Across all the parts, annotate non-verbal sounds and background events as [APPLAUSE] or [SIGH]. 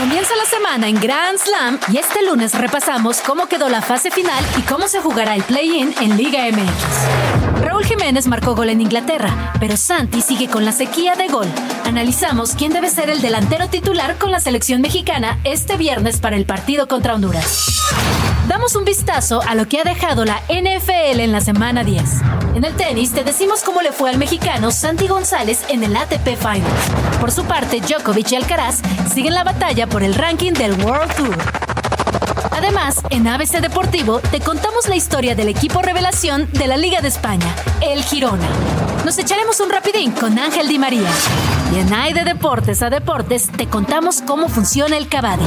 Comienza la semana en Grand Slam y este lunes repasamos cómo quedó la fase final y cómo se jugará el play-in en Liga MX. Raúl Jiménez marcó gol en Inglaterra, pero Santi sigue con la sequía de gol. Analizamos quién debe ser el delantero titular con la selección mexicana este viernes para el partido contra Honduras. Damos un vistazo a lo que ha dejado la NFL en la semana 10. En el tenis te decimos cómo le fue al mexicano Santi González en el ATP Finals. Por su parte, Djokovic y Alcaraz siguen la batalla por el ranking del World Tour. Además, en ABC Deportivo te contamos la historia del equipo revelación de la Liga de España, el Girona. Nos echaremos un rapidín con Ángel Di María. Y en AI de Deportes a Deportes te contamos cómo funciona el Cabadi.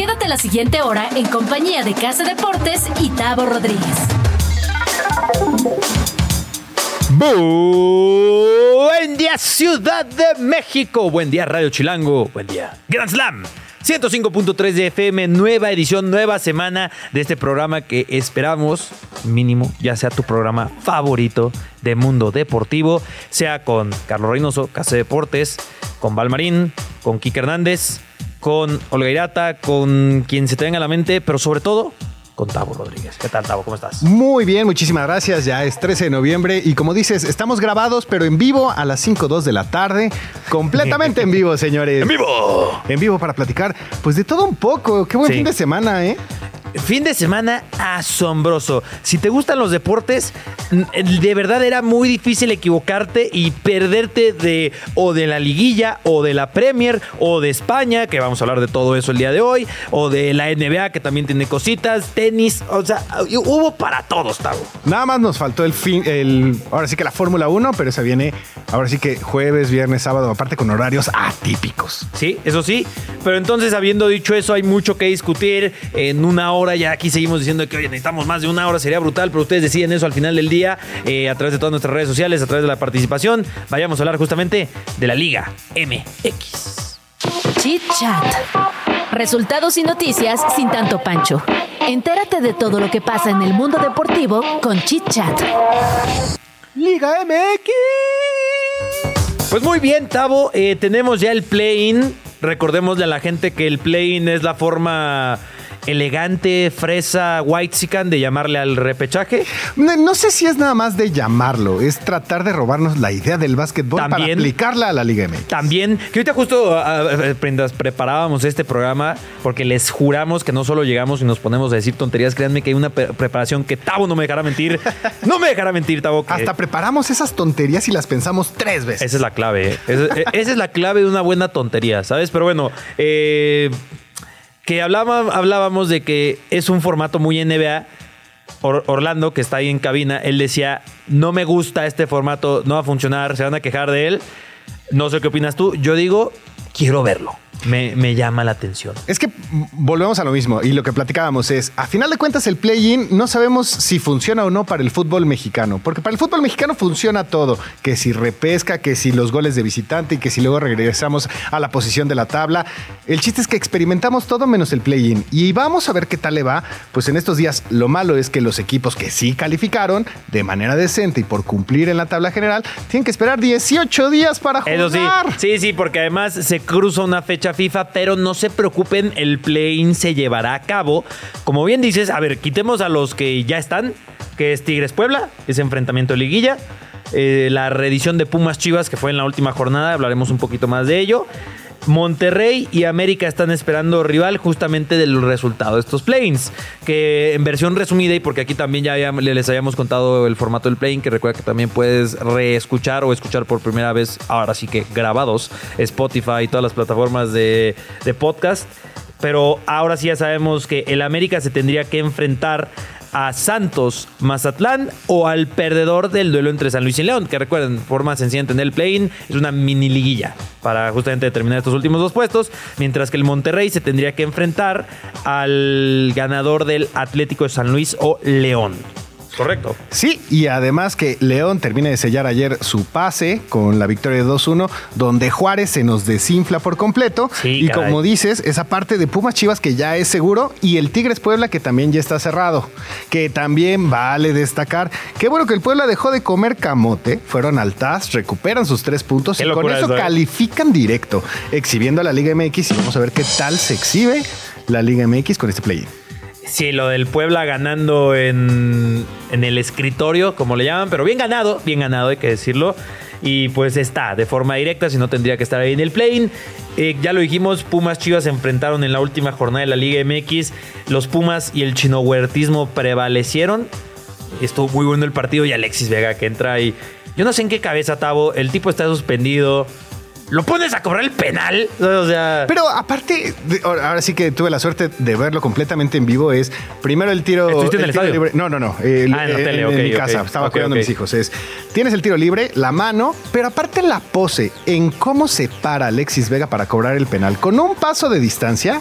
Quédate la siguiente hora en compañía de Casa Deportes y Tavo Rodríguez. Buen día, Ciudad de México. Buen día, Radio Chilango. Buen día, Grand Slam. 105.3 de FM, nueva edición, nueva semana de este programa que esperamos, mínimo, ya sea tu programa favorito de mundo deportivo, sea con Carlos Reynoso, Casa Deportes, con Valmarín, con Kike Hernández, con Olga Irata, con quien se te venga a la mente, pero sobre todo con Tavo Rodríguez. ¿Qué tal, Tavo? ¿Cómo estás? Muy bien, muchísimas gracias. Ya es 13 de noviembre y como dices, estamos grabados, pero en vivo a las 5.02 de la tarde. Completamente en vivo, señores. [LAUGHS] ¡En vivo! En vivo para platicar, pues de todo un poco. Qué buen Sí. fin de semana, ¿eh? Fin de semana asombroso. Si te gustan los deportes, de verdad era muy difícil equivocarte y perderte de o de la liguilla o de la Premier o de España, que vamos a hablar de todo eso el día de hoy, o de la NBA que también tiene cositas, tenis, o sea, hubo para todos, Tavo. Nada más nos faltó el fin, el, ahora sí que la Fórmula 1, pero esa viene ahora sí que jueves, viernes, sábado, aparte con horarios atípicos. Sí, eso sí. Pero entonces, habiendo dicho eso, hay mucho que discutir. En una hora ya aquí seguimos diciendo que, oye, necesitamos más de una hora, sería brutal, pero ustedes deciden eso al final del día eh, a través de todas nuestras redes sociales, a través de la participación. Vayamos a hablar justamente de la Liga MX. Chit Chat. Resultados y noticias sin tanto pancho. Entérate de todo lo que pasa en el mundo deportivo con Chit Chat. Liga MX. Pues muy bien, Tavo, eh, tenemos ya el play-in. Recordémosle a la gente que el play-in es la forma elegante, fresa, white de llamarle al repechaje. No, no sé si es nada más de llamarlo, es tratar de robarnos la idea del básquetbol para También. aplicarla a la Liga MX. También, que ahorita justo prendas, preparábamos este programa porque les juramos que no solo llegamos y nos ponemos a decir tonterías, créanme que hay una pre- preparación que Tavo no me dejará mentir. [LAUGHS] No me dejará mentir, Tavo. que- Hasta preparamos esas tonterías y las pensamos tres veces. Esa es la clave. ¿eh? Esa, eh, esa es la clave de una buena tontería, ¿sabes? Pero bueno, eh, hablábamos de que es un formato muy NBA. Or- Orlando, que está ahí en cabina, él decía, no me gusta este formato, no va a funcionar, se van a quejar de él. No sé qué opinas tú. Yo digo, quiero verlo. Me, me llama la atención. Es que volvemos a lo mismo y lo que platicábamos es, a final de cuentas el play-in no sabemos si funciona o no para el fútbol mexicano, porque para el fútbol mexicano funciona todo, que si repesca, que si los goles de visitante y que si luego regresamos a la posición de la tabla. El chiste es que experimentamos todo menos el play-in y vamos a ver qué tal le va. Pues en estos días lo malo es que los equipos que sí calificaron de manera decente y por cumplir en la tabla general tienen que esperar 18 días para jugar. Eso sí, sí, sí, porque además se cruza una fecha FIFA, pero no se preocupen, el play-in se llevará a cabo. Como bien dices, a ver, quitemos a los que ya están, que es Tigres Puebla, ese enfrentamiento de liguilla. Eh, la reedición de Pumas Chivas, que fue en la última jornada, hablaremos un poquito más de ello. Monterrey y América están esperando rival justamente del resultado de estos play-ins. Que en versión resumida, y porque aquí también ya les habíamos contado el formato del play-in, que recuerda que también puedes reescuchar o escuchar por primera vez, ahora sí que grabados, Spotify y todas las plataformas de, de podcast. Pero ahora sí ya sabemos que el América se tendría que enfrentar a Santos, Mazatlán o al perdedor del duelo entre San Luis y León, que recuerden, forma sencilla en el play-in, es una mini liguilla para justamente determinar estos últimos dos puestos, mientras que el Monterrey se tendría que enfrentar al ganador del Atlético de San Luis o León. Correcto. Sí, y además que León termina de sellar ayer su pase con la victoria de 2-1, donde Juárez se nos desinfla por completo. Sí, y caray. como dices, esa parte de Pumas Chivas que ya es seguro y el Tigres Puebla que también ya está cerrado. Que también vale destacar. Qué bueno que el Puebla dejó de comer camote, fueron al TAS, recuperan sus tres puntos Qué y con eso, ¿eh? califican directo, exhibiendo a la Liga MX y vamos a ver qué tal se exhibe la Liga MX con este play. Sí, lo del Puebla ganando en, en el escritorio, como le llaman, pero bien ganado, bien ganado, hay que decirlo. Y pues está de forma directa, si no tendría que estar ahí en el play-in. Eh, ya lo dijimos, Pumas Chivas se enfrentaron en la última jornada de la Liga MX. Los Pumas y el chino huertismo prevalecieron. Estuvo muy bueno el partido y Alexis Vega que entra y yo no sé en qué cabeza, Tavo. El tipo está suspendido. Lo pones a cobrar el penal. O sea, Pero aparte, de- ahora sí que tuve la suerte de verlo completamente en vivo. Es primero el tiro. ¿Estuviste en el tiro estadio? libre. No, no, no. el- Ah, en la tele, en ok, mi casa. Estaba cuidando a mis hijos. Es tienes el tiro libre, la mano, pero aparte la pose en cómo se para Alexis Vega para cobrar el penal con un paso de distancia.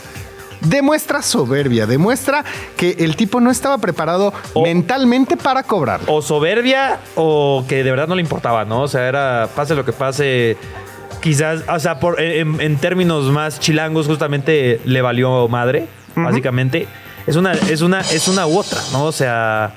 Demuestra soberbia, demuestra que el tipo no estaba preparado O- mentalmente para cobrar. o soberbia o que de verdad no le importaba, ¿no? O sea, era pase lo que pase. Quizás, o sea, por, en, en términos más chilangos, justamente le valió madre, básicamente. Es una, es una, es una u otra, ¿no? O sea,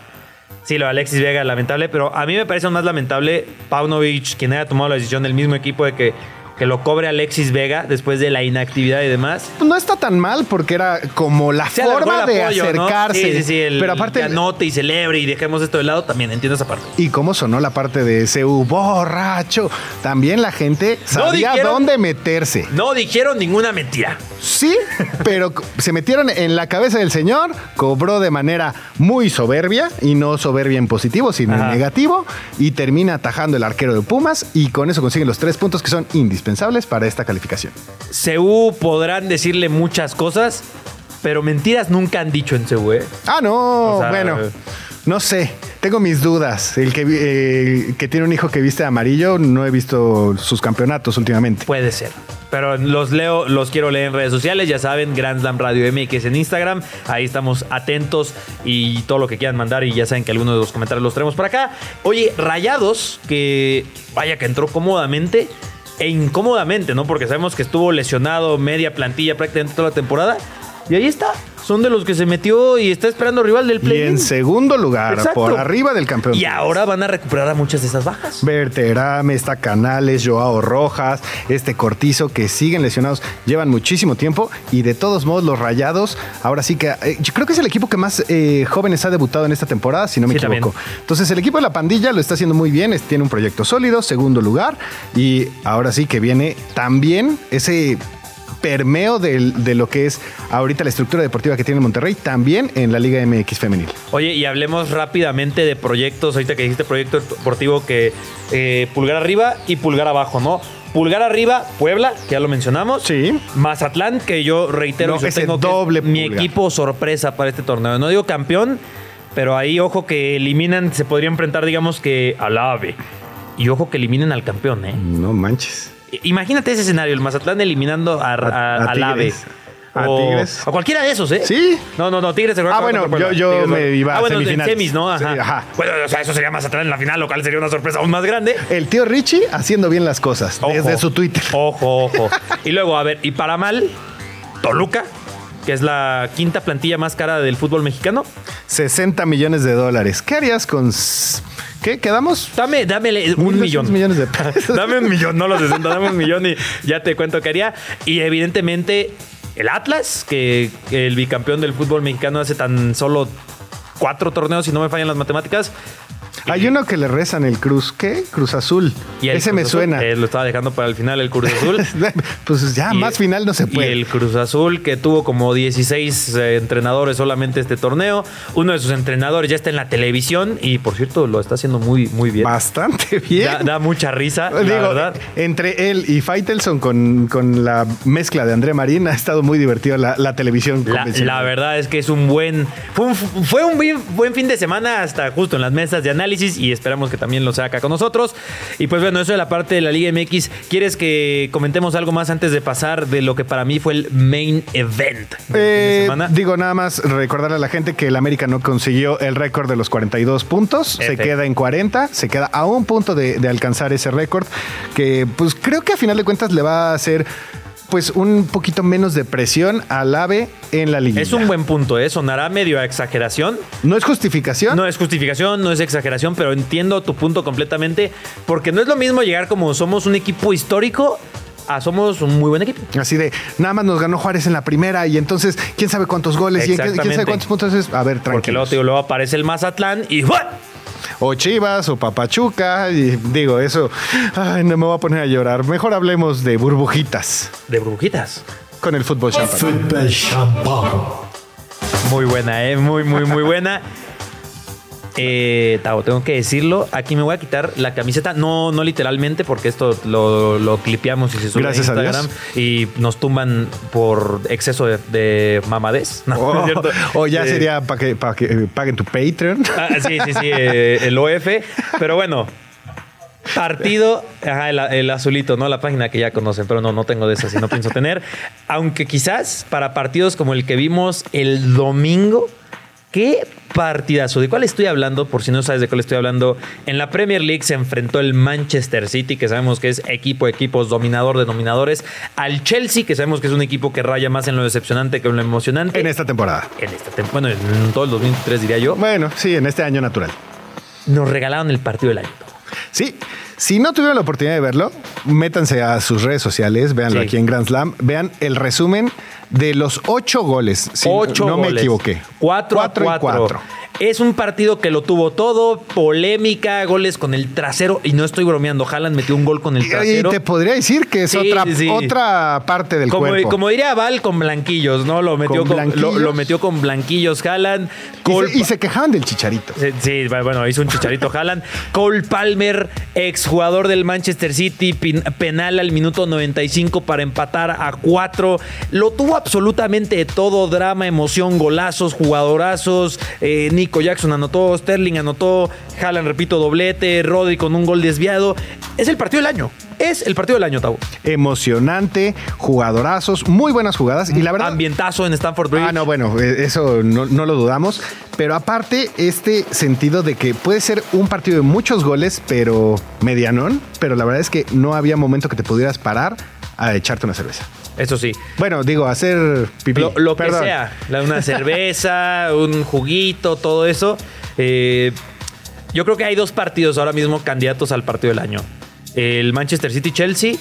sí, lo de Alexis Vega, lamentable, pero a mí me parece más lamentable Paunovic, quien haya tomado la decisión del mismo equipo de que, que lo cobre Alexis Vega después de la inactividad y demás. No está tan mal porque era como la Se forma de apoyo, ¿no? acercarse. Sí, sí, sí, el, pero aparte, que anote y celebre y dejemos esto de lado, también entiendo esa parte. Y cómo sonó la parte de CU, borracho. También la gente sabía dijeron- dónde meterse. No dijeron ninguna mentira. Sí, [LAUGHS] pero se metieron en la cabeza del señor, cobró de manera muy soberbia, y no soberbia en positivo, sino Ajá. en negativo, y termina atajando el arquero de Pumas, y con eso consiguen los tres puntos que son indispensables para esta calificación. CU podrán decirle muchas cosas, pero mentiras nunca han dicho en CU, ¿eh? Ah, no, O sea, bueno, no sé, tengo mis dudas. El que, eh, que tiene un hijo que viste amarillo, no he visto sus campeonatos últimamente. Puede ser. Pero los leo, los quiero leer en redes sociales, ya saben, Grand Slam Radio MX en Instagram. Ahí estamos atentos y todo lo que quieran mandar. Y ya saben que algunos de los comentarios los traemos para acá. Oye, Rayados, que vaya que entró cómodamente e incómodamente, ¿no? Porque sabemos que estuvo lesionado media plantilla prácticamente toda la temporada. Y ahí está. Son de los que se metió y está esperando rival del Y play. en segundo lugar, Exacto. por arriba del campeón. Y ahora van a recuperar a muchas de esas bajas. Berterame, está Canales, Joao Rojas, este Cortizo, que siguen lesionados, llevan muchísimo tiempo y de todos modos los Rayados, ahora sí que eh, yo creo que es el equipo que más eh, jóvenes ha debutado en esta temporada, si no me Sí, equivoco. también. Entonces el equipo de la pandilla lo está haciendo muy bien, tiene un proyecto sólido, segundo lugar y ahora sí que viene también ese permeo del- de lo que es ahorita la estructura deportiva que tiene Monterrey, también en la Liga MX femenil. Oye, y hablemos rápidamente de proyectos. Ahorita que dijiste proyecto deportivo que eh, pulgar arriba y pulgar abajo, ¿no? Pulgar arriba, Puebla, que ya lo mencionamos. Sí. Mazatlán, que yo reitero, No, yo tengo que mi equipo sorpresa para este torneo. No digo campeón, pero ahí ojo que eliminan, se podría enfrentar, digamos que al AVE. Y ojo que eliminen al campeón, ¿eh? No manches. Imagínate ese escenario, el Mazatlán eliminando a, a- A- a al AVE. A O- Tigres. A cualquiera de esos, ¿eh? Sí. No, no, no, Tigres Ah, bueno, yo- yo me iba a Ah, bueno, en semis, ¿no? Ajá. Sí, ajá. Bueno, o sea, eso sería Mazatlán en la final, lo cual sería una sorpresa aún más grande. El tío Richie haciendo bien las cosas Ojo. desde su Twitter. Ojo, ojo. y luego, a ver, y para mal, Toluca, que es la quinta plantilla más cara del fútbol mexicano. 60 millones de dólares. ¿Qué harías con... ¿Qué? ¿Quedamos? Dame, dame un 1.200 millón. millones de pesos. [LAUGHS] Dame un millón, no los 60, dame un millón y ya te cuento qué haría. Y evidentemente el Atlas, que el bicampeón del fútbol mexicano hace tan solo cuatro torneos, si no me fallan las matemáticas. Hay uno que le rezan el Cruz, ¿qué? Cruz Azul. Y Ese Cruz me Azul, suena. eh, lo estaba dejando para el final el Cruz Azul. [LAUGHS] pues ya, Y- más final no se Y puede. el Cruz Azul, que tuvo como 16 eh, entrenadores solamente este torneo. Uno de sus entrenadores ya está en la televisión y, por cierto, lo está haciendo muy, muy bien. Bastante bien. Da, da mucha risa, la Digo, verdad. entre él y Faitelson con, con la mezcla de André Marín ha estado muy divertido la, la televisión. La, verdad es que es un buen. Fue un, fue un buen, buen fin de semana hasta justo en las mesas de análisis y esperamos que también lo sea acá con nosotros. Y pues bueno, eso de la parte de la Liga MX. ¿Quieres que comentemos algo más antes de pasar de lo que para mí fue el main event de Eh, semana? digo, nada más recordarle a la gente que el América no consiguió el récord de los 42 puntos. Se queda en 40. Se queda a un punto de, de alcanzar ese récord. Que pues creo que a final de cuentas le va a hacer pues un poquito menos de presión al AVE en la liga. Es un buen punto, ¿eh? Sonará medio a exageración. No es justificación. No es justificación, no es exageración, pero entiendo tu punto completamente. Porque no es lo mismo llegar como somos un equipo histórico a somos un muy buen equipo. Así de, nada más nos ganó Juárez en la primera y entonces, ¿quién sabe cuántos goles? y quién, sabe cuántos puntos es? A ver, Porque luego, tranquilo. te digo, luego aparece el Mazatlán y ¡buah! O Chivas o Papachuca. Y digo, eso, ay, no me voy a poner a llorar. Mejor hablemos de burbujitas de burbujitas. con el fútbol champán. Football champagne. Muy buena, ¿eh? Muy, muy, muy buena. Eh, tengo que decirlo. Aquí me voy a quitar la camiseta. No, no literalmente, porque esto lo, lo clipeamos y se sube Gracias a. Instagram. Y nos tumban por exceso de, de mamadez. [LAUGHS] No, no O, es cierto. [LAUGHS] o ya Eh, sería para que, pa' que eh, paguen tu Patreon. [LAUGHS] ah, sí, sí, sí, eh, el OF. Pero bueno, partido, ajá, el, el azulito, ¿no? La página que ya conocen, pero no, no tengo de esas y no pienso tener. Aunque quizás para partidos como el que vimos el domingo, qué partidazo. ¿De cuál estoy hablando? Por si no sabes de cuál estoy hablando. En la Premier League se enfrentó el Manchester City, que sabemos que es equipo de equipos, dominador de dominadores, al Chelsea, que sabemos que es un equipo que raya más en lo decepcionante que en lo emocionante. en esta temporada. En esta tem- bueno, en todo el 2003 diría yo. Bueno, sí, en este año natural. Nos regalaron el partido del año. Sí, si no tuvieron la oportunidad de verlo, métanse a sus redes sociales, véanlo Sí. aquí en Grand Slam, vean el resumen de los ocho goles. Si Ocho no me goles. equivoqué. Cuatro, Cuatro y a cuatro. cuatro. Es un partido que lo tuvo todo, polémica, goles con el trasero. Y no estoy bromeando, Haaland metió un gol con el Y trasero. te podría decir que es Sí, otra, sí, sí. otra parte del Como, cuerpo. como diría Val, con blanquillos, ¿no? Lo metió ¿Con lo, lo metió con blanquillos Haaland. y, Cole se, y se quejaban del chicharito. Sí, Sí, bueno, hizo un chicharito Haaland. Cole Palmer, exjugador del Manchester City, pin- penal al minuto 95 para empatar a 4. Lo tuvo absolutamente todo: drama, emoción, golazos, jugadorazos. Eh, Nico Jackson anotó, Sterling anotó, Haaland, repito, doblete, Rodri con un gol desviado. Es el partido del año. Es el partido del año, Tau. Emocionante, jugadorazos, muy buenas jugadas. Y la verdad. Ambientazo en Stamford Bridge. Ah, no, bueno, eh, eso no, no lo dudamos. Pero aparte, este sentido de que puede ser un partido de muchos goles, pero medianón. Pero la verdad es que no había momento que te pudieras parar a echarte una cerveza. Eso sí. Bueno, digo, hacer pipí. Lo, lo que sea, una cerveza, [LAUGHS] un juguito, todo eso. Eh, yo creo que hay dos partidos ahora mismo candidatos al partido del año. El Manchester City-Chelsea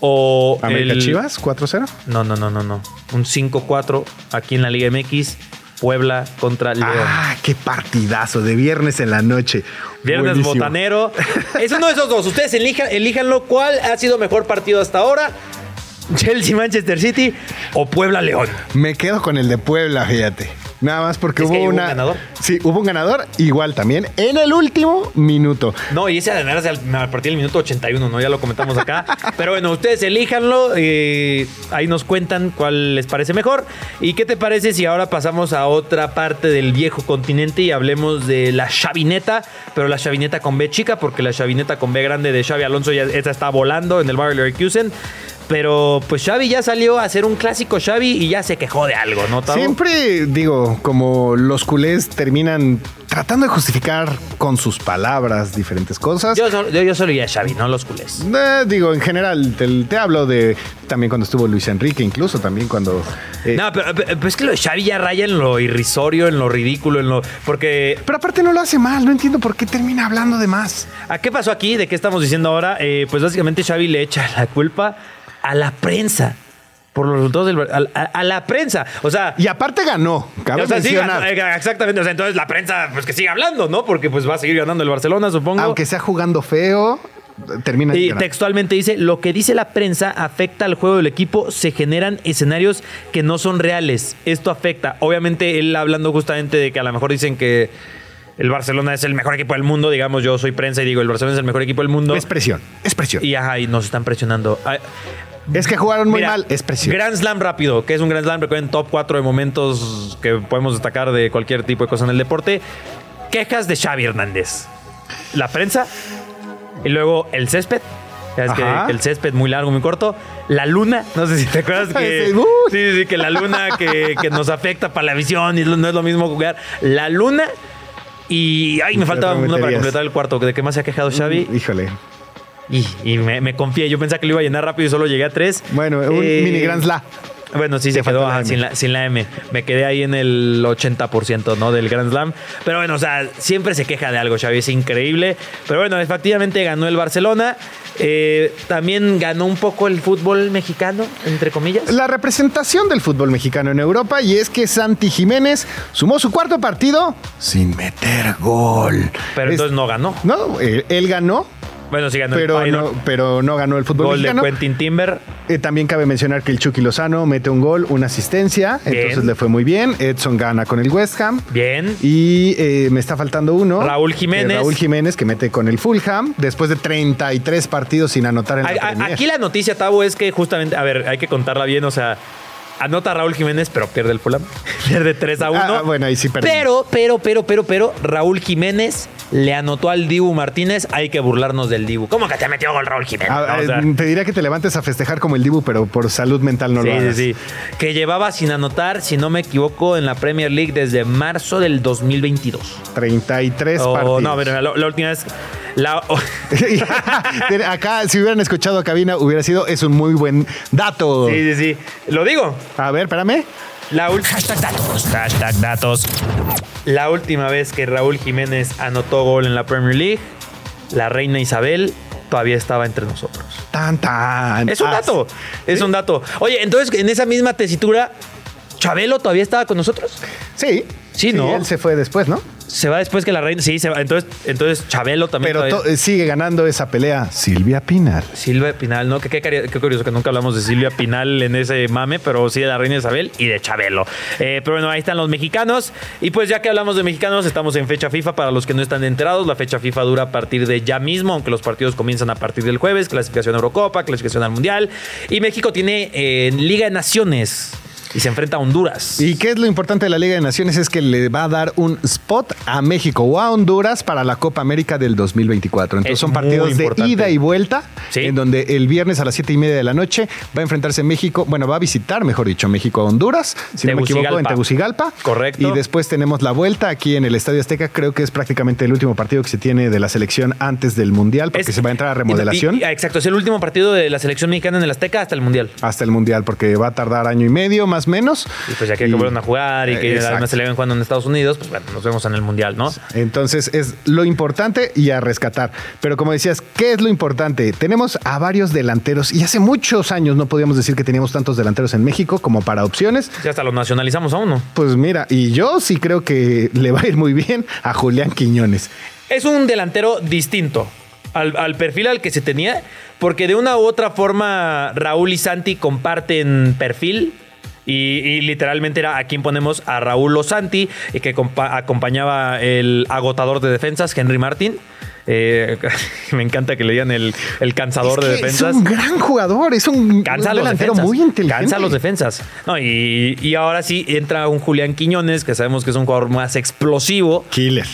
o América el... Chivas, 4-0. No, no, no, no, no. Un 5-4 aquí en la Liga MX. Puebla contra León. Ah, qué partidazo de viernes en la noche. Viernes Buenísimo. botanero. Es uno de esos dos. Ustedes elijan, elíjanlo. ¿Cuál ha sido mejor partido hasta ahora? [LAUGHS] Chelsea, Manchester City o Puebla, León. Me quedo con el de Puebla, fíjate. Nada más porque hubo hubo un una. ganador. Sí, hubo un ganador, igual también, en el último minuto. No, y ese además al, a partir del minuto 81, ¿no? Ya lo comentamos acá. [LAUGHS] Pero bueno, ustedes elíjanlo. eh, ahí nos cuentan cuál les parece mejor. ¿Y qué te parece si ahora pasamos a otra parte del viejo continente y hablemos de la chavineta? Pero la chavineta con B chica, porque la chavineta con B grande de Xavi Alonso ya esta está volando en el Bayer Leverkusen. Pero pues Xavi ya salió a hacer un clásico Xavi y ya se quejó de algo, ¿no? Tavo? Siempre digo, como los culés terminan tratando de justificar con sus palabras diferentes cosas. Yo, solo- yo, yo solo iría a Xavi, no los culés. Eh, digo, en general, te, te hablo de también cuando estuvo Luis Enrique, incluso también cuando. eh, No, pero es que lo de Xavi ya raya en lo irrisorio, en lo ridículo, en lo. Porque. Pero aparte no lo hace mal, no entiendo por qué termina hablando de más. ¿A qué pasó aquí? ¿De qué estamos diciendo ahora? Eh, pues básicamente Xavi le echa la culpa a la prensa. por los resultados del a, a- a la prensa. O sea, Y aparte ganó, cabe o sea, sí, mencionar. eh, exactamente. O sea, entonces la prensa, pues que siga hablando, ¿no? Porque pues va a seguir ganando el Barcelona, supongo. Aunque sea jugando feo, termina Y textualmente dice, lo que dice la prensa afecta al juego del equipo, se generan escenarios que no son reales. Esto afecta. Obviamente él hablando justamente de que a lo mejor dicen que el Barcelona es el mejor equipo del mundo, digamos, yo soy prensa y digo, el Barcelona es el mejor equipo del mundo. Es presión, es presión. Y ajá, y nos están presionando. Es que jugaron muy mira, mal, es presión. Grand Slam rápido, que es un Grand Slam, recuerden, top 4 de momentos que podemos destacar de cualquier tipo de cosa en el deporte. Quejas de Xavi Hernández. La prensa. Y luego el césped. Que, el césped muy largo, muy corto. La luna, no sé si te acuerdas [LAUGHS] que. Sí, sí, que la luna que, que nos afecta para la visión y no es lo mismo jugar. La luna. Y. Ay, me ¿Qué falta uno para completar el cuarto. ¿De qué más se ha quejado Xavi? Híjole. Y, y me, me confié. Yo pensaba que lo iba a llenar rápido y solo llegué a tres. Bueno, un Eh, mini Grand Slam. Bueno, sí, se quedó la sin, la, sin la M. Me quedé ahí en el 80%, ¿no? Del Grand Slam. Pero bueno, o sea, siempre se queja de algo, Xavi. Es increíble. Pero bueno, efectivamente ganó el Barcelona. Eh, también ganó un poco el fútbol mexicano, entre comillas. La representación del fútbol mexicano en Europa y es que Santi Jiménez sumó su cuarto partido sin meter gol. Pero Es- entonces no ganó. No, él, él ganó, Bueno, sí ganó pero el no, pero no ganó el fútbol Gol de. Quentin Timber. Eh, también cabe mencionar que el Chucky Lozano mete un gol, una asistencia, Bien. entonces le fue muy bien. Edson gana con el West Ham. Bien. Y eh, me está faltando uno. Raúl Jiménez. Eh, Raúl Jiménez que mete con el Fulham después de 33 partidos sin anotar en la A- a- Premier. Aquí la noticia, Tavo, es que justamente, a ver, hay que contarla bien, o sea, anota Raúl Jiménez, pero pierde el Fulham. [LAUGHS] pierde 3 a 1. Ah, bueno, ahí sí perdí. Pero, pero, pero, pero, pero, Raúl Jiménez le anotó al Dibu Martínez. Hay que burlarnos del Dibu. ¿Cómo que te metió gol Raúl Jiménez? Ah, o eh, sea, te diría que te levantes a festejar como el Dibu, pero por salud mental no sí, lo hagas. sí, sí. Que llevaba sin anotar, si no me equivoco, en la Premier League desde marzo del 2022. 33 Oh, partidos. no, pero la, la última vez. La, [LAUGHS] Acá, si hubieran escuchado a cabina, hubiera sido, es un muy buen dato. sí, sí, sí. Lo digo. A ver, espérame. La ul- Hashtag datos. Hashtag datos. La última vez que Raúl Jiménez anotó gol en la Premier League, la reina Isabel todavía estaba entre nosotros. Tan, tan. Es un dato. Es un dato. Oye, entonces en esa misma tesitura, ¿Chabelo todavía estaba con nosotros? Sí. Sí, ¿no? Él se fue después, ¿no? Se va después que la reina. Sí, se va. Entonces, entonces Chabelo también. Pero eh, sigue ganando esa pelea Silvia Pinar. Silvia Pinal, ¿no? Qué, qué curioso que nunca hablamos de Silvia Pinal en ese mame, pero sí de la reina Isabel y de Chabelo. Eh, pero bueno, ahí están los mexicanos. Y pues ya que hablamos de mexicanos, estamos en fecha FIFA. Para los que no están enterados, la fecha FIFA dura a partir de ya mismo, aunque los partidos comienzan a partir del jueves. Clasificación a Eurocopa, clasificación al Mundial. Y México tiene eh, Liga de Naciones y se enfrenta a Honduras. ¿Y qué es lo importante de la Liga de Naciones? Es que le va a dar un spot a México o a Honduras para la Copa América del 2024. Entonces Es son partidos de ida y vuelta, Sí. en donde el viernes a las 7 y media de la noche va a enfrentarse México, bueno, va a visitar, mejor dicho, México a Honduras, si no me equivoco, en Tegucigalpa. Tegucigalpa. Correcto. Y después tenemos la vuelta aquí en el Estadio Azteca. Creo que es prácticamente el último partido que se tiene de la selección antes del Mundial, porque Es- se va a entrar a remodelación. Y- y- exacto, es el último partido de la selección mexicana en el Azteca hasta el Mundial. hasta el Mundial, porque va a tardar año y medio, más menos. Y pues ya que, que vuelvan a jugar y que además se le ven jugando en Estados Unidos, pues bueno, nos vemos en el Mundial, ¿no? Entonces es lo importante y a rescatar. Pero como decías, ¿qué es lo importante? Tenemos a varios delanteros y hace muchos años no podíamos decir que teníamos tantos delanteros en México como para opciones. Ya hasta lo nacionalizamos a uno. Pues mira, y yo sí creo que le va a ir muy bien a Julián Quiñones. Es un delantero distinto al, al perfil al que se tenía, porque de una u otra forma Raúl y Santi comparten perfil. Y, y literalmente era a quien ponemos a Raúl o Santi, y que compa- acompañaba el agotador de defensas, Henry Martin. Eh, [LAUGHS] me encanta que le digan el, el cansador Es de defensas. Es un gran jugador, es un, Cansa delantero defensas. muy inteligente. Cansa los defensas. No, y, y ahora sí entra un Julián Quiñones, que sabemos que es un jugador más explosivo. Killer.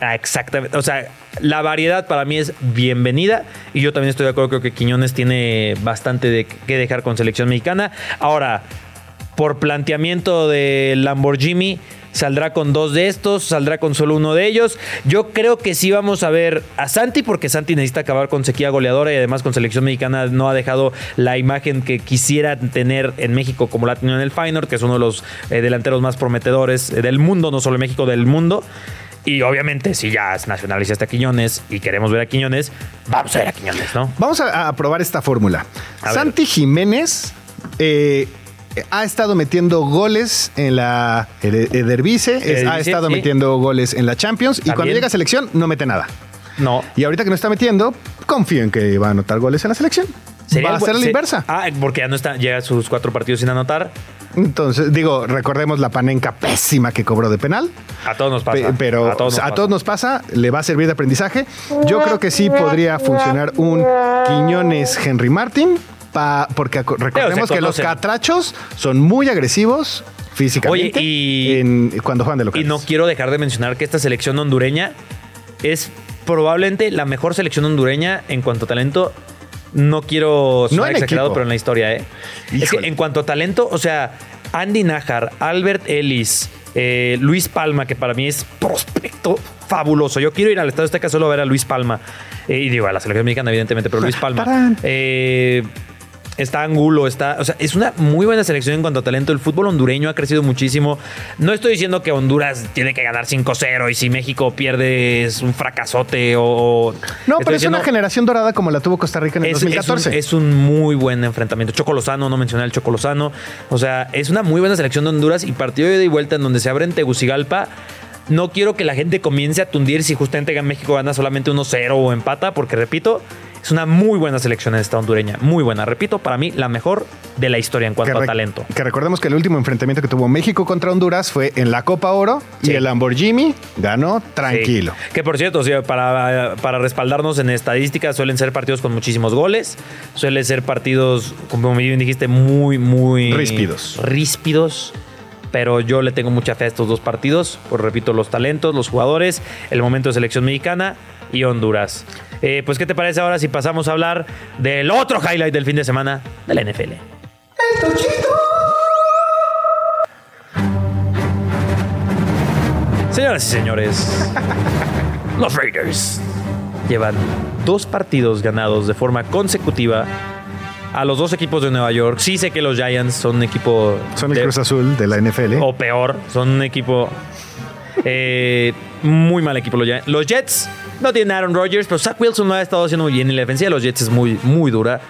Ah, Exactamente. O sea, la variedad para mí es bienvenida. Y yo también estoy de acuerdo. Creo que Quiñones tiene bastante de que dejar con selección mexicana. Ahora, por planteamiento del Lamborghini, saldrá con dos de estos, saldrá con solo uno de ellos. Yo creo que sí vamos a ver a Santi, porque Santi necesita acabar con sequía goleadora y además con selección mexicana no ha dejado la imagen que quisiera tener en México como la ha tenido en el Feyenoord, que es uno de los eh, delanteros más prometedores eh, del mundo, no solo de México, del mundo. Y obviamente, si ya nacionalizaste a Quiñones y queremos ver a Quiñones, vamos a ver a Quiñones, ¿no? Vamos a, a probar esta fórmula. A ver. Santi Jiménez, eh, ha estado metiendo goles en la es- ha estado sí. metiendo goles en la Champions y cuando llega a selección no mete nada. No. Y ahorita que no está metiendo, confío en que va a anotar goles en la selección. Sería va a ser la se- inversa. Ah, porque ya no está, llega a sus cuatro partidos sin anotar. Entonces, digo, recordemos la panenca pésima que cobró de penal. A todos nos pasa. Pe- pero a todos nos, a pasa. todos nos pasa, le va a servir de aprendizaje. Yo creo que sí podría funcionar un Quiñones Henry Martin, pa- porque recordemos que los catrachos son muy agresivos físicamente Oye, y- en- cuando juegan de Y locales. no quiero dejar de mencionar que esta selección hondureña es probablemente la mejor selección hondureña en cuanto a talento. No quiero No sonar en exagerado, equipo. pero en la historia, ¿eh? Es que en cuanto a talento, o sea, Andy Najar, Albert Ellis, eh, Luis Palma, que para mí es prospecto fabuloso. Yo quiero ir al Estadio Azteca solo a ver a Luis Palma. Eh, y digo, a la selección mexicana, evidentemente, pero Luis Palma. Tarán. Eh, Está Angulo, está. O sea, es una muy buena selección en cuanto a talento. El fútbol hondureño ha crecido muchísimo. No estoy diciendo que Honduras tiene que ganar 5-0 y si México pierde es un fracasote o. o- No, pero es diciendo- una generación dorada como la tuvo Costa Rica en el es, es un, 2014. es un muy buen enfrentamiento. Chocolosano, no mencioné al Chocolosano. O sea, es una muy buena selección de Honduras y partido de ida y vuelta en donde se abre en Tegucigalpa. No quiero que la gente comience a tundir si justamente México gana solamente 1-0 o empata, porque repito, es una muy buena selección esta hondureña. Muy buena. Repito, para mí, la mejor de la historia en cuanto que a talento. Que recordemos que el último enfrentamiento que tuvo México contra Honduras fue en la Copa Oro Sí. y el Lamborghini ganó tranquilo. Sí. Que por cierto, para, para respaldarnos en estadísticas, suelen ser partidos con muchísimos goles. Suelen ser partidos, como bien dijiste, muy, muy. Ríspidos. Ríspidos. Pero yo le tengo mucha fe a estos dos partidos. Pues repito, los talentos, los jugadores, el momento de selección mexicana y Honduras. Eh, pues, ¿qué te parece ahora si pasamos a hablar del otro highlight del fin de semana de la NFL? Señoras y señores, [LAUGHS] los Raiders llevan dos partidos ganados de forma consecutiva a los dos equipos de Nueva York. Sí sé que los Giants son un equipo... Son el de- Cruz Azul de la NFL. o peor, son un equipo eh, muy mal equipo los Giants. Los Jets no tienen a Aaron Rodgers, pero Zach Wilson no ha estado haciendo muy bien y la defensiva de los Jets es muy, muy dura.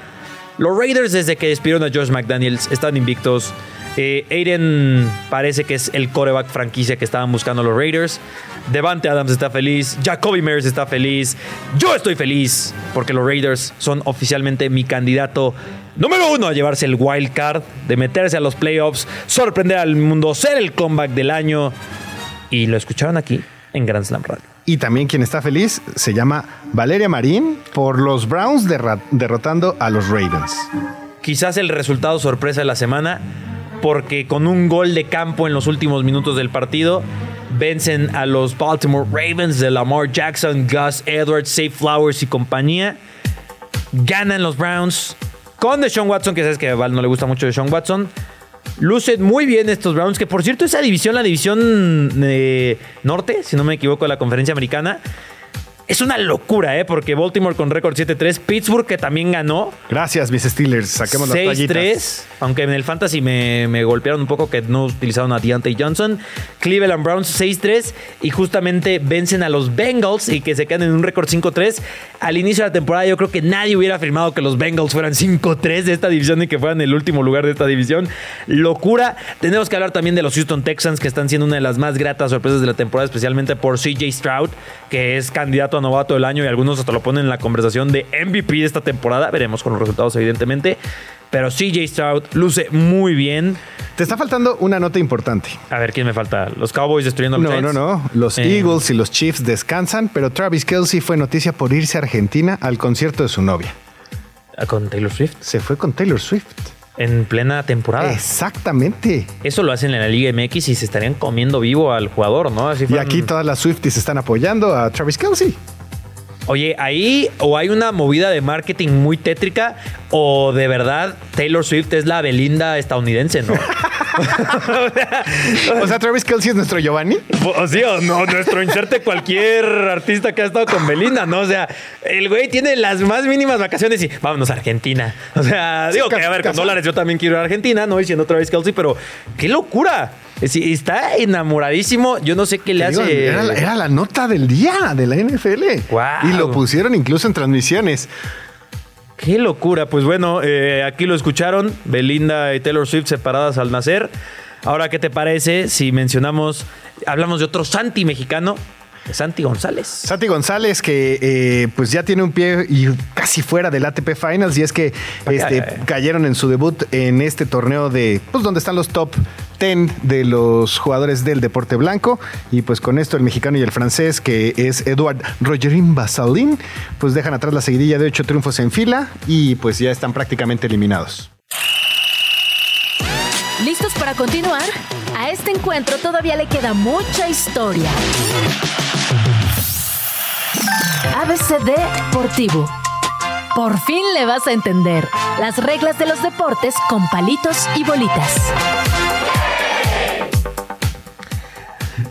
Los Raiders desde que despidieron a Josh McDaniels están invictos. Eh, Aiden parece que es el coreback franquicia que estaban buscando los Raiders. Devante Adams está feliz. Jacoby Meyers está feliz. Yo estoy feliz porque los Raiders son oficialmente mi candidato número uno a llevarse el wild card, de meterse a los playoffs, sorprender al mundo, ser el comeback del año. Y lo escucharon aquí en Grand Slam Radio. Y también quien está feliz se llama Valeria Marín por los Browns derrotando a los Ravens. Quizás el resultado sorpresa de la semana, porque con un gol de campo en los últimos minutos del partido, vencen a los Baltimore Ravens de Lamar Jackson, Gus Edwards, Safe Flowers y compañía. Ganan los Browns con Deshaun Watson, que sabes que a Val no le gusta mucho Deshaun Watson. Lucen muy bien estos Browns, que por cierto esa división, la división eh, norte, si no me equivoco, de la conferencia americana, es una locura, ¿eh? Porque Baltimore con récord 7-3, Pittsburgh que también ganó, Gracias, mis Steelers. Saquemos las toallitas. 6-3, aunque en el fantasy me, me golpearon un poco que no utilizaron a Deontay Johnson. Cleveland Browns 6-3 y justamente vencen a los Bengals y que se quedan en un récord 5-3. Al inicio de la temporada yo creo que nadie hubiera afirmado que los Bengals fueran 5-3 de esta división y que fueran el último lugar de esta división. Locura. Tenemos que hablar también de los Houston Texans que están siendo una de las más gratas sorpresas de la temporada, especialmente por CJ Stroud, que es candidato a novato del año y algunos hasta lo ponen en la conversación de MVP de esta temporada. Veremos con los resultados, evidentemente. Pero CJ Stroud luce muy bien. Te está faltando una nota importante. A ver, ¿quién me falta? Los Cowboys destruyendo a los No, no, Giants? no. Los Eh, Eagles y los Chiefs descansan, pero Travis Kelsey fue noticia por irse a Argentina al concierto de su novia. Con Taylor Swift. Se fue con Taylor Swift. En plena temporada. Exactamente. Eso lo hacen en la Liga MX y se estarían comiendo vivo al jugador, ¿no? Así Y aquí todas las Swifties están apoyando a Travis Kelsey. Oye, ahí o hay una movida de marketing muy tétrica o de verdad Taylor Swift es la Belinda estadounidense, ¿no? [LAUGHS] O sea, Travis Kelsey es nuestro Giovanni. o sí, o no, nuestro inserte cualquier artista que ha estado con Belinda, ¿no? O sea, el güey tiene las más mínimas vacaciones y vámonos a Argentina. O sea, digo que a ver, con dólares yo también quiero ir a Argentina, ¿no? Diciendo Travis Kelsey, pero qué locura. Sí, está enamoradísimo. Yo no sé qué le Digo, hace. era, la, era la nota del día de la NFL. Y lo pusieron incluso en transmisiones. Qué locura. Pues bueno, eh, aquí lo escucharon. Belinda y Taylor Swift separadas al nacer. Ahora, ¿qué te parece si mencionamos, hablamos de otro Santi mexicano? Santi González. Santi González, que eh, pues ya tiene un pie y casi fuera del ATP Finals, y es que este, cayeron en su debut en este torneo de, pues donde están los top 10 de los jugadores del deporte blanco. Y pues con esto el mexicano y el francés, que es Eduard Rogerin Basalín, pues dejan atrás la seguidilla de ocho triunfos en fila y pues ya están prácticamente eliminados. ¿Listos para continuar? A este encuentro todavía le queda mucha historia. ABCD Deportivo. Por fin le vas a entender las reglas de los deportes con palitos y bolitas.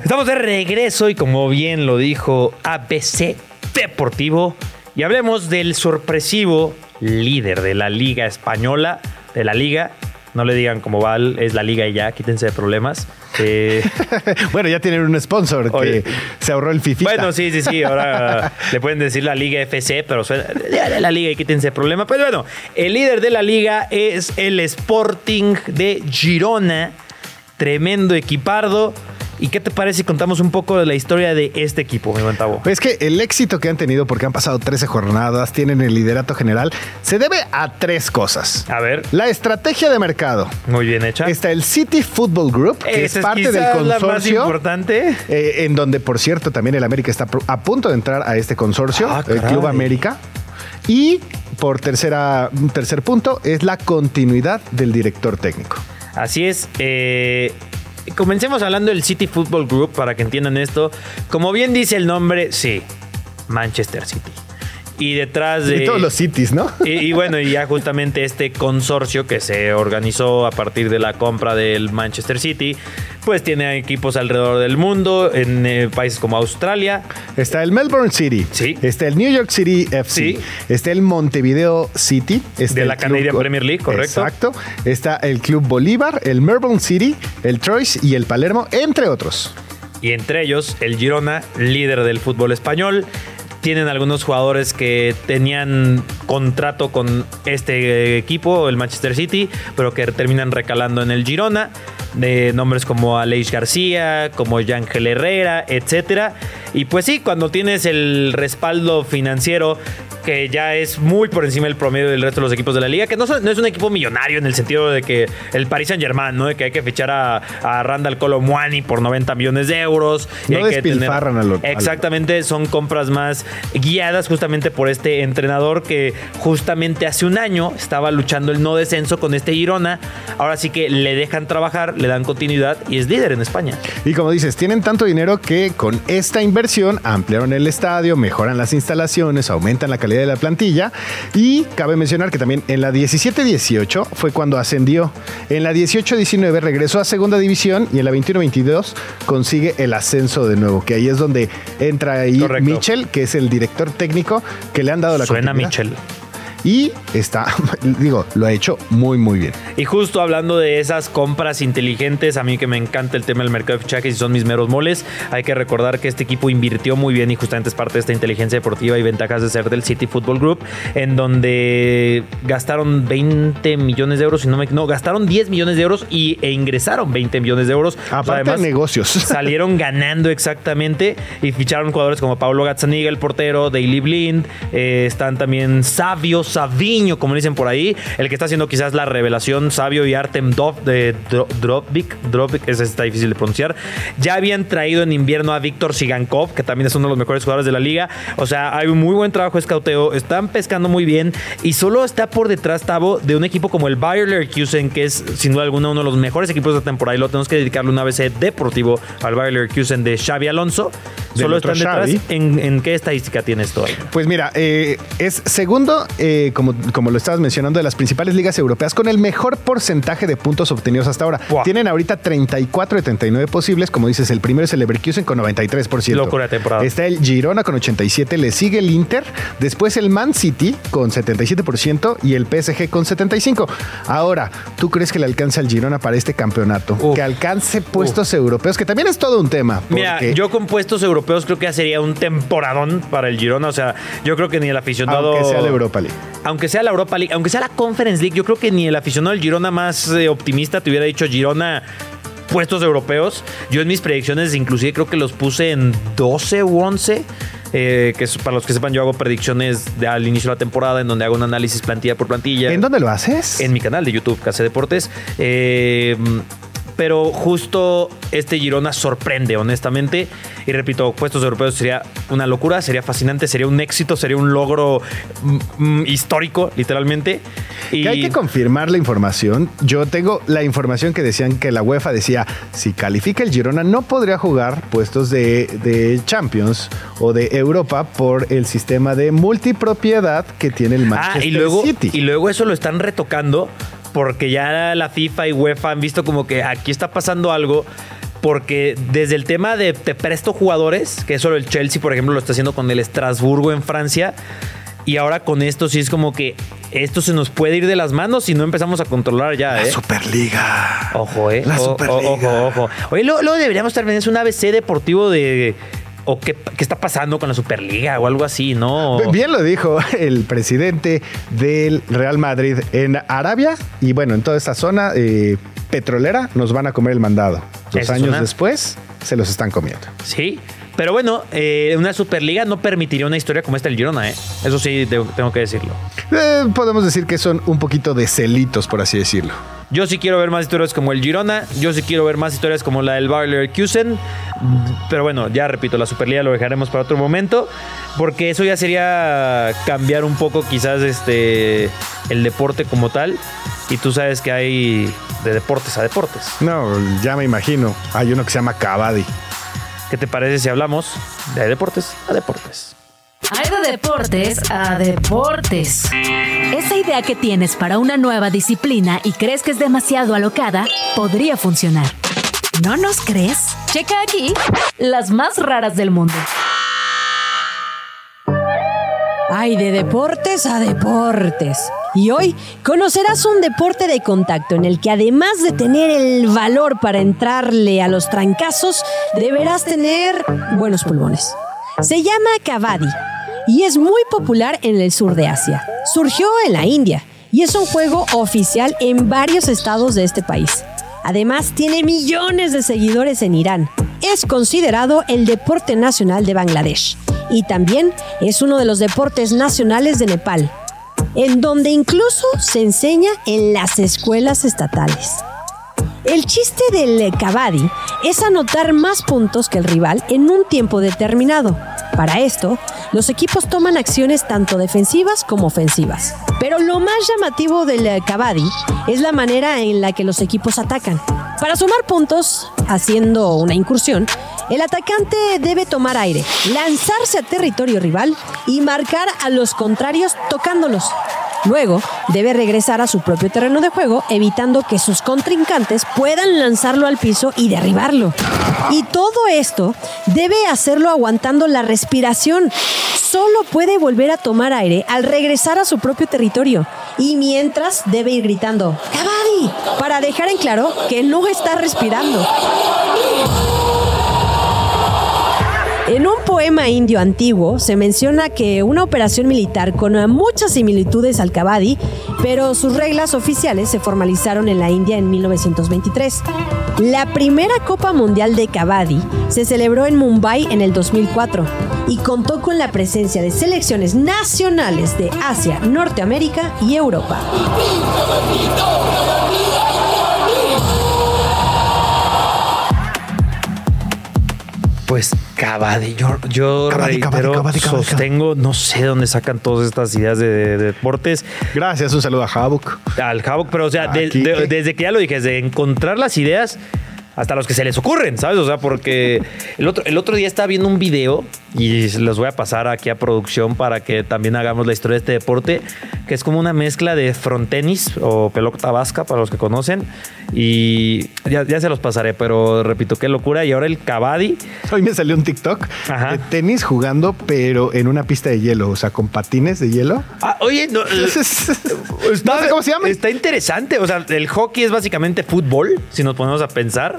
Estamos de regreso y como bien lo dijo ABC Deportivo, y hablemos del sorpresivo líder de la Liga Española, de la Liga no le digan como Val, es la liga y ya, quítense de problemas. Eh, [LAUGHS] bueno, ya tienen un sponsor que se ahorró el FIFA. Bueno, sí, sí, sí. Ahora [LAUGHS] le pueden decir la Liga FC, pero suena la Liga y quítense de problemas. Pues bueno, el líder de la liga es el Sporting de Girona. Tremendo equipardo. ¿Y qué te parece si contamos un poco de la historia de este equipo, mi buen Es que el éxito que han tenido, porque han pasado 13 jornadas, tienen el liderato general, se debe a tres cosas. A ver. La estrategia de mercado. Muy bien hecha. Está el City Football Group, que es parte del consorcio. La más importante. Eh, en donde, por cierto, también el América está a punto de entrar a este consorcio, ah, el Club América. Y por tercera, tercer punto, es la continuidad del director técnico. Así es. Eh, comencemos hablando del City Football Group para que entiendan esto. Como bien dice el nombre, sí, Manchester City. Y detrás de. Y todos los cities, ¿no? Y, bueno, y ya justamente este consorcio que se organizó a partir de la compra del Manchester City, pues tiene equipos alrededor del mundo, en eh, países como Australia. Está el Melbourne City. Sí. Está el New York City FC. Sí. Está el Montevideo City. de la Canadian Premier League, correcto. Exacto. Está el Club Bolívar, el Melbourne City, el Troyes y el Palermo, entre otros. Y entre ellos, el Girona, líder del fútbol español tienen algunos jugadores que tenían contrato con este equipo, el Manchester City, pero que terminan recalando en el Girona. De nombres como Aleix García, como Yángel Herrera, etcétera. Y pues sí, cuando tienes el respaldo financiero que ya es muy por encima del promedio del resto de los equipos de la liga, que no, es un equipo millonario en el sentido de que el Paris Saint Germain, ¿no? De que hay que fichar a, a Randall Colomwani por 90 millones de euros. no despilfarran a lo, Exactamente, son compras más guiadas justamente por este entrenador que justamente hace un año estaba luchando el no descenso con este Girona. Ahora sí que le dejan trabajar, le dan continuidad y es líder en España. Y como dices, tienen tanto dinero que con esta inversión ampliaron el estadio, mejoran las instalaciones, aumentan la calidad de la plantilla. Y cabe mencionar que también en la 17-18 fue cuando ascendió. En la 18-19 regresó a segunda división y en la 21-22 consigue el ascenso de nuevo, que ahí es donde entra ahí Mitchell, que es el director técnico que le han dado la Suena Mitchell y está, [LAUGHS] digo, lo ha hecho muy, muy bien. Y justo hablando de esas compras inteligentes, a mí que me encanta el tema del mercado de fichajes y son mis meros moles, hay que recordar que este equipo invirtió muy bien y justamente es parte de esta inteligencia deportiva y ventajas de ser del City Football Group, en donde gastaron 20 millones de euros, y no, me, no gastaron 10 millones de euros y, e ingresaron 20 millones de euros. Aparte de negocios. [LAUGHS] Salieron ganando exactamente y ficharon jugadores como Pablo Gazzaniga, el portero, Daily Blind, eh, están también sabios Sabiño, como dicen por ahí, el que está haciendo quizás la revelación, Sabio y Artem Dov de Dropvik, Dropvik, ese está difícil de pronunciar. Ya habían traído en invierno a Víctor Sigankov, que también es uno de los mejores jugadores de la liga. O sea, hay un muy buen trabajo de escauteo, están pescando muy bien y solo está por detrás, Tavo, de un equipo como el Bayer Leverkusen, que es sin duda alguna uno de los mejores equipos de temporada y lo tenemos que dedicarle una vez deportivo al Bayer Leverkusen de Xavi Alonso. Solo están detrás. ¿En, qué estadística tienes esto? Pues mira, eh, es segundo eh, como, como lo estabas mencionando, de las principales ligas europeas con el mejor porcentaje de puntos obtenidos hasta ahora. Tienen ahorita 34 de 39 posibles. Como dices, el primero es el Leverkusen con 93%. Locura temporada. Está el Girona con 87, le sigue el Inter, después el Man City con 77% y el PSG con 75%. Ahora, ¿tú crees que le alcance al Girona para este campeonato? Que alcance puestos europeos, que también es todo un tema. Mira, yo con puestos europeos europeos, creo que ya sería un temporadón para el Girona. O sea, yo creo que ni el aficionado. Aunque sea la Europa League. Aunque sea la Europa League, aunque sea la Conference League, yo creo que ni el aficionado del Girona más eh, optimista te hubiera dicho Girona puestos europeos. Yo en mis predicciones inclusive creo que los puse en 12 u 11. eh, que es- para los que sepan, yo hago predicciones de- al inicio de la temporada en donde hago un análisis plantilla por plantilla. ¿En dónde lo haces? En mi canal de YouTube, Case Deportes. Eh, pero justo este Girona sorprende, honestamente. Y repito, puestos europeos sería una locura, sería fascinante, sería un éxito, sería un logro mm, mm, histórico, literalmente. Y Que hay que confirmar la información. Yo tengo la información que decían que la UEFA decía, si califica el Girona no podría jugar puestos de, de Champions o de Europa por el sistema de multipropiedad que tiene el Manchester Ah, y luego, City. y luego eso lo están retocando porque ya la FIFA y UEFA han visto como que aquí está pasando algo. Porque desde el tema de te presto jugadores, que eso el Chelsea, por ejemplo, lo está haciendo con el Estrasburgo en Francia. Y ahora con esto sí es como que esto se nos puede ir de las manos si no empezamos a controlar ya, la ¿eh? Superliga. Ojo, ¿eh? La O- Superliga. ojo, ojo. Oye, luego, luego deberíamos estar viendo es un ABC deportivo de... ¿O qué, qué está pasando con la Superliga o algo así, no? Bien lo dijo el presidente del Real Madrid en Arabia y bueno, en toda esta zona eh, petrolera nos van a comer el mandado. Dos Esa años una. después se los están comiendo. Sí, pero bueno, eh, una Superliga no permitiría una historia como esta del Girona, ¿eh? Eso sí, te- tengo que decirlo. Eh, podemos decir que son un poquito de celitos, por así decirlo. Yo sí quiero ver más historias como el Girona, yo sí quiero ver más historias como la del Bayer Leverkusen, pero bueno, ya repito, la Superliga lo dejaremos para otro momento, porque eso ya sería cambiar un poco quizás este el deporte como tal, y tú sabes que hay de deportes a deportes. No, ya me imagino. Hay uno que se llama Cavadi. ¿Qué te parece si hablamos de deportes a deportes? Hay de deportes a deportes. Esa idea que tienes para una nueva disciplina y crees que es demasiado alocada, podría funcionar. ¿No nos crees? Checa aquí las más raras del mundo. Hay de deportes a deportes. Y hoy conocerás un deporte de contacto en el que además de tener el valor para entrarle a los trancazos, deberás tener buenos pulmones. Se llama Kabaddi y es muy popular en el sur de Asia. Surgió en la India y es un juego oficial en varios estados de este país. Además, tiene millones de seguidores en Irán. Es considerado el deporte nacional de Bangladesh y también es uno de los deportes nacionales de Nepal, en donde incluso se enseña en las escuelas estatales. El chiste del kabaddi es anotar más puntos que el rival en un tiempo determinado. Para esto, los equipos toman acciones tanto defensivas como ofensivas. Pero lo más llamativo del eh, kabaddi es la manera en la que los equipos atacan. Para sumar puntos, haciendo una incursión, el atacante debe tomar aire, lanzarse a territorio rival y marcar a los contrarios tocándolos. Luego, debe regresar a su propio terreno de juego, evitando que sus contrincantes puedan lanzarlo al piso y derribarlo. Y todo esto debe hacerlo aguantando la respiración. Solo puede volver a tomar aire al regresar a su propio territorio. Y mientras debe ir gritando, ¡Kabaddi! Para dejar en claro que no está respirando. En un poema indio antiguo se menciona que una operación militar con muchas similitudes al Kabaddi, pero sus reglas oficiales se formalizaron en la India en 1923. La primera Copa Mundial de Kabaddi se celebró en Mumbai en el 2004 y contó con la presencia de selecciones nacionales de Asia, Norteamérica y Europa. Pues Cavadi, yo, yo Cavadi, reitero, Cavadi, sostengo, no sé dónde sacan todas estas ideas de, de deportes. Gracias, un saludo a Havok. al Havoc, pero o sea, de- desde que ya lo dije, desde encontrar las ideas hasta los que se les ocurren, ¿sabes? O sea, porque el otro, el otro día estaba viendo un video y los voy a pasar aquí a producción para que también hagamos la historia de este deporte, que es como una mezcla de frontenis o pelota vasca para los que conocen. Y ya, ya se los pasaré, pero repito, qué locura. Y ahora el Cavadi. Hoy me salió un TikTok Ajá. de tenis jugando, pero en una pista de hielo, o sea, con patines de hielo. Ah, oye, no, [LAUGHS] [LAUGHS] no sé cómo se llama. Está interesante. O sea, el hockey es básicamente fútbol, si nos ponemos a pensar.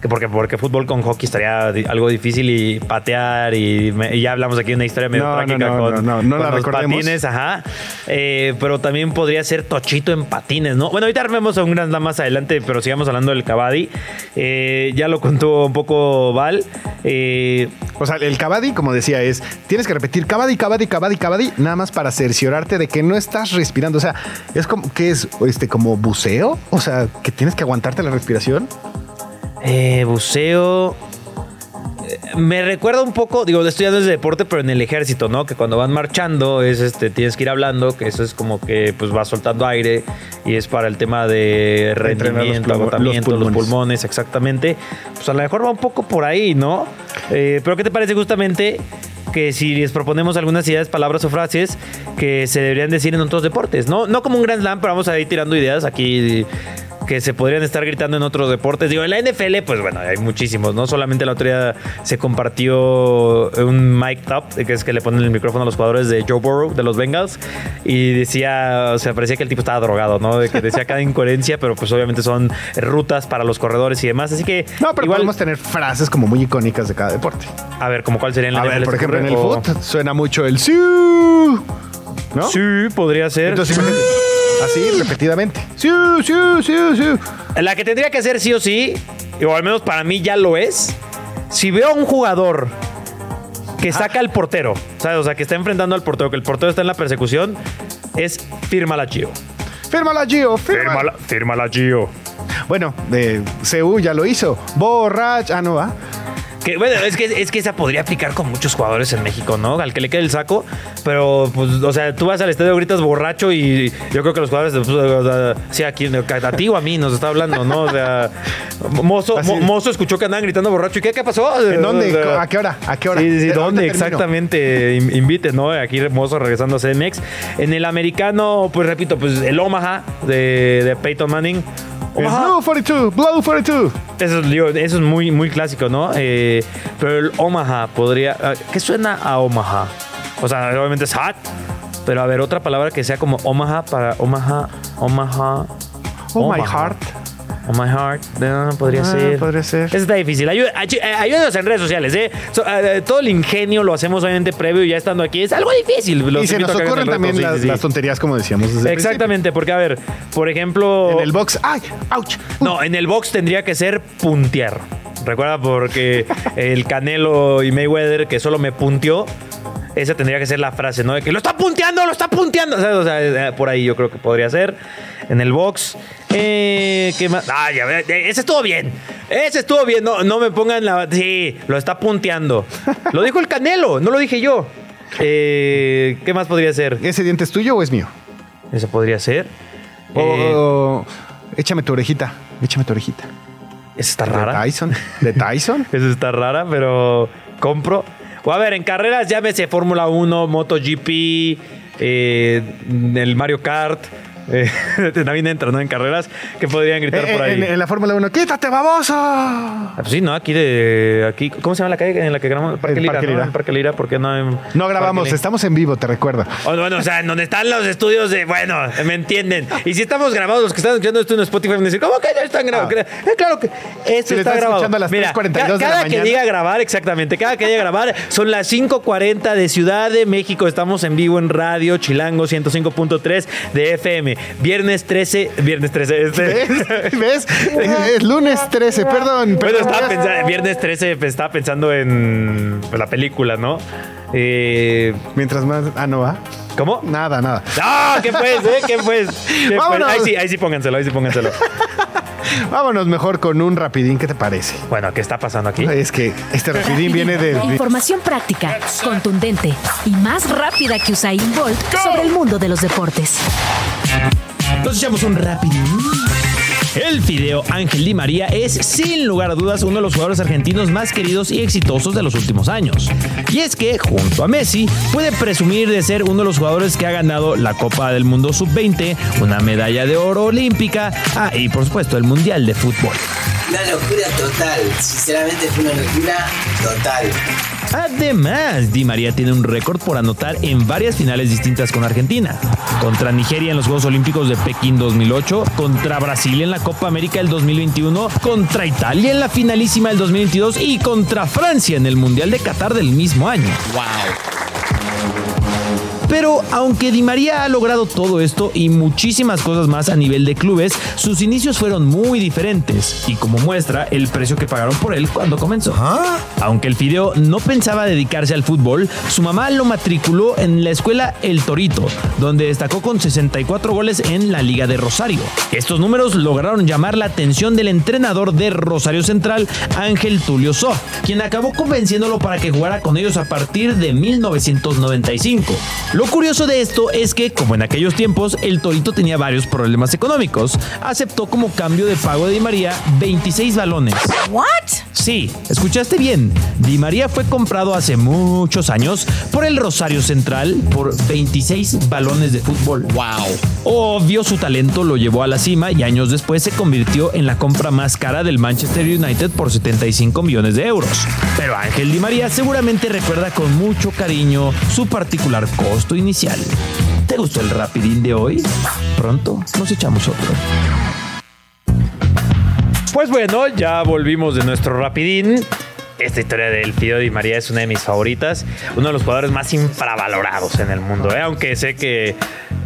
Que porque, porque fútbol con hockey estaría algo difícil y patear y, me- y ya hablamos aquí de una historia medio No, no, trágica no, con, no, no, no con la los patines, ajá. Eh, pero también podría ser Tochito en patines, ¿no? Bueno, ahorita vemos a un gran más adelante, pero sigamos hablando del Cavadi. Eh, ya lo contó un poco Val. Eh, O sea, el Cavadi, como decía, es tienes que repetir Cavadi, Cavadi, Cavadi, Cavadi, nada más para cerciorarte de que no estás respirando. O sea, es como que es este como buceo. O sea, que tienes que aguantarte la respiración. Eh, buceo. Eh, Me recuerda un poco, digo, esto ya no es de deporte, pero en el ejército, ¿no? Que cuando van marchando, es este, tienes que ir hablando, que eso es como que pues vas soltando aire y es para el tema de los rendimiento, agotamiento, los los pulmones. pulmones. exactamente. Pues a lo mejor va un poco por ahí, ¿no? Eh, pero ¿qué te parece justamente que si les proponemos algunas ideas, palabras o frases que se deberían decir en otros deportes? No, no como un Grand Slam, pero vamos a ir tirando ideas aquí que se podrían estar gritando en otros deportes. Digo, en la NFL, pues bueno, hay muchísimos, ¿no? Solamente la otra día se compartió un mic top, que es que le ponen el micrófono a los jugadores de Joe Burrow, de los Bengals, y decía, o sea, parecía que el tipo estaba drogado, ¿no? De que decía cada incoherencia, pero pues obviamente son rutas para los corredores y demás. Así que, No, pero igual, podemos tener frases como muy icónicas de cada deporte. a ver, como cuál sería en la A ver, NFL, por ¿se te ejemplo, en el? O- foot suena mucho el siu. ¿No? Sí, podría ser. Entonces, así repetidamente. Siu, siu, siu, siu. La que tendría que ser sí o sí, o al menos para mí ya lo es, si veo a un jugador que saca al portero, ¿sabes? O sea, que está enfrentando al portero, que el portero está en la persecución, es fírmala, Gio. Fírmala, Gio. Fírmala. fírmala, Gio. Bueno, de CU ya lo hizo. Borracho. Ah, no va. Que, bueno, es que, es que esa podría aplicar con muchos jugadores en México, ¿no? Al que le quede el saco. Pero, pues, o sea, tú vas al estadio, gritas borracho y yo creo que los jugadores, pues, o sea, sí, aquí, a ti o a mí nos está hablando, ¿no? O sea, Mozo, Mo- es. Mozo escuchó que andaban gritando borracho. ¿Y qué, qué pasó? ¿En dónde? O sea, ¿A qué hora? ¿A qué hora? Sí, sí, ¿dónde exactamente? In- Invite, ¿no? Aquí Mozo regresando a CMX. En el americano, pues repito, pues el Omaha de, de Peyton Manning. Blue 42, Blue 42. Eso es, digo, eso es muy, muy clásico, ¿no? Eh, pero el Omaha podría. ah, ¿Qué suena a Omaha? O sea, obviamente es hot. Pero a ver, otra palabra que sea como Omaha para Omaha. Omaha. Oh, my Omaha. heart. Oh my heart. No, podría Ah, ser. podría ser. Eso está difícil. Ayú- ay- eh, Ayúdenos en redes sociales, ¿eh? So- eh, todo el ingenio lo hacemos obviamente previo y ya estando aquí. Es algo difícil. Los y se nos ocurren también Sí, las, sí, sí. las tonterías, como decíamos desde el Exactamente, porque a ver, por ejemplo. En el box. ¡Ay! ¡Ouch! No, en el box tendría que ser puntear. Recuerda porque el Canelo y Mayweather que solo me punteó. Esa tendría que ser la frase, ¿no? De que lo está punteando, lo está punteando. O sea, o sea, eh, por ahí yo creo que podría ser. En el box. Eh, ¿Qué más? Ah, ya eh, ese estuvo bien. Ese estuvo bien. No, no me pongan la. Sí, lo está punteando. [LAUGHS] Lo dijo el Canelo, no lo dije yo. Eh, ¿Qué más podría ser? ¿Ese diente es tuyo o es mío? Eso podría ser. O- Eh, o- échame tu orejita. Échame tu orejita. esa está De rara. Tyson. ¿De Tyson? [LAUGHS] Eso está rara, pero compro. O a ver, en carreras llámese Fórmula 1, MotoGP, eh, el Mario Kart. Eh, [LAUGHS] también entra, ¿no? En carreras que podrían gritar Eh, por ahí. en, en la Fórmula 1, ¡quítate, baboso! Ah, pues sí, ¿no? Aquí de. aquí ¿Cómo se llama la calle en la que grabamos? Parque Lira, Parque ¿no? Lira. En Parque Lira, ¿por qué no en No grabamos, Parque estamos en vivo, te recuerdo. O, bueno, o sea, en donde están los estudios de. Bueno, me entienden. Y si estamos grabados, los que están escuchando esto en Spotify van a decir, ¿cómo que ya están grabados? Ah. Eh, claro que esto Si está grabado. escuchando a las 3:42 de la cada que diga grabar, exactamente, cada que diga grabar, son las 5:40 de Ciudad de México. Estamos en vivo en Radio Chilango 105.3 de FM. Viernes 13. Viernes 13. Este. ¿Ves? [LAUGHS] ¿Ves? Es lunes 13, perdón. Bueno, perdón. estaba pensando, viernes 13, pues, estaba pensando en la película, ¿no? Eh, Mientras más. Ah, no va. ¿Cómo? Nada, nada. [LAUGHS] ¡Ah! ¿Qué pues, eh? ¿Qué pues? ¿Qué pues? Vámonos. Ahí sí, ahí sí pónganselo, ahí sí pónganselo. [LAUGHS] Vámonos mejor con un rapidín, ¿qué te parece? Bueno, ¿qué está pasando aquí? Es que este rapidín viene de. Información práctica, contundente y más rápida que Usain Bolt sobre el mundo de los deportes. Nos echamos un rapidín. El Fideo Ángel Di María es sin lugar a dudas uno de los jugadores argentinos más queridos y exitosos de los últimos años. Y es que, junto a Messi, puede presumir de ser uno de los jugadores que ha ganado la Copa del Mundo Sub-20, una medalla de oro olímpica ah, y por supuesto el Mundial de Fútbol. Una locura total, sinceramente fue una locura total. Además, Di María tiene un récord por anotar en varias finales distintas con Argentina. Contra Nigeria en los Juegos Olímpicos de Pekín 2008, contra Brasil en la Copa América del 2021, contra Italia en la finalísima del 2022 y contra Francia en el Mundial de Qatar del mismo año. Pero aunque Di María ha logrado todo esto y muchísimas cosas más a nivel de clubes, sus inicios fueron muy diferentes y como muestra el precio que pagaron por él cuando comenzó. Aunque el Fideo no pensaba dedicarse al fútbol, su mamá lo matriculó en la escuela El Torito, donde destacó con 64 goles en la Liga de Rosario. Estos números lograron llamar la atención del entrenador de Rosario Central, Ángel Tulio So, quien acabó convenciéndolo para que jugara con ellos a partir de 1995. Lo curioso de esto es que, como en aquellos tiempos, el Torito tenía varios problemas económicos. Aceptó como cambio de pago de Di María 26 balones. ¿What? Sí, escuchaste bien. Di María fue comprado hace muchos años por el Rosario Central por 26 balones de fútbol. Wow. Obvio, su talento lo llevó a la cima y años después se convirtió en la compra más cara del Manchester United por 75 millones de euros. Pero Ángel Di María seguramente recuerda con mucho cariño su particular costo inicial. ¿Te gustó el rapidín de hoy? Pronto nos echamos otro. Pues bueno, ya volvimos de nuestro rapidín. Esta historia del Fido Di María es una de mis favoritas. Uno de los jugadores más infravalorados en el mundo. ¿eh? Aunque sé que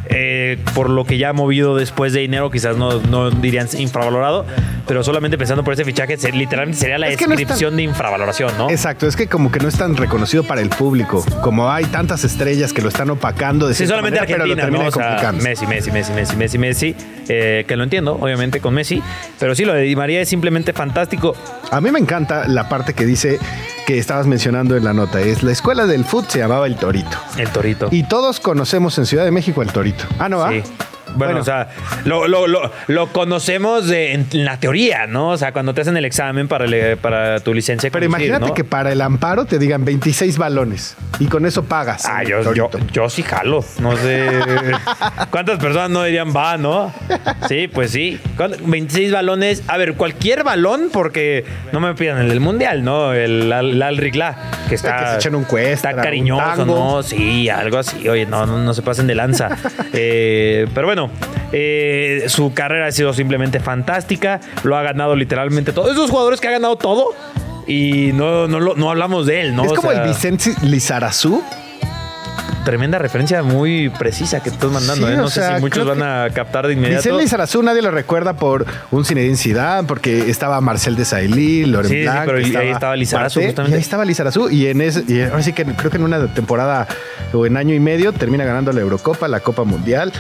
eh, por lo que ya ha movido después de dinero, quizás no, no dirían infravalorado. Pero solamente pensando por ese fichaje, se- literalmente sería la Es no descripción de infravaloración, ¿no? Exacto, es que como que no es tan reconocido para el público. Como hay tantas estrellas que lo están opacando de Sí, solamente manera, pero lo Argentina, ¿no? O sea. Messi, Messi, Messi, Messi, Messi, Messi, eh, que lo entiendo, obviamente, con Messi. Pero sí, lo de Di María es simplemente fantástico. A mí me encanta la parte que dice que estabas mencionando en la nota. Es la escuela del fútbol se llamaba El Torito. El Torito. Y todos conocemos en Ciudad de México el Torito. Ah, ¿no va? Sí. Bueno, o sea, lo, lo- lo- lo conocemos de- en la teoría, ¿no? O sea, cuando te hacen el examen para, le- para tu licencia. Pero conducir, imagínate ¿no? que para el amparo te digan 26 balones y con eso pagas. Ah, yo, yo, yo sí jalo. No sé. ¿Cuántas personas no dirían va, no? Sí, pues sí. ¿Cuánto? 26 balones. A ver, cualquier balón, porque no me pidan el del mundial, ¿no? El, Al Ricla, que está. Que se echen un cuesta, Está cariñoso. ¿no? Sí, algo así. Oye, no, no, no se pasen de lanza. [LAUGHS] Eh, pero bueno, eh, su carrera ha sido simplemente fantástica. Lo ha ganado literalmente todo. Esos jugadores que ha ganado todo. Y no, no, no hablamos de él, ¿no? es O como sea, el Vicente Lizarazú. Tremenda referencia muy precisa que estás mandando. Sí, ¿eh? No sé sea, si muchos van a captar de inmediato. Vicente Lizarazú nadie lo recuerda por un Zinedine Zidane, porque estaba Marcel de Sailly, Loren Sí, sí, pero y ahí estaba Lizarazu, Marte, justamente. Y ahí estaba Lizarazú. Y en ese, y ahora sí que creo que en una temporada o en año y medio termina ganando la Eurocopa, la Copa Mundial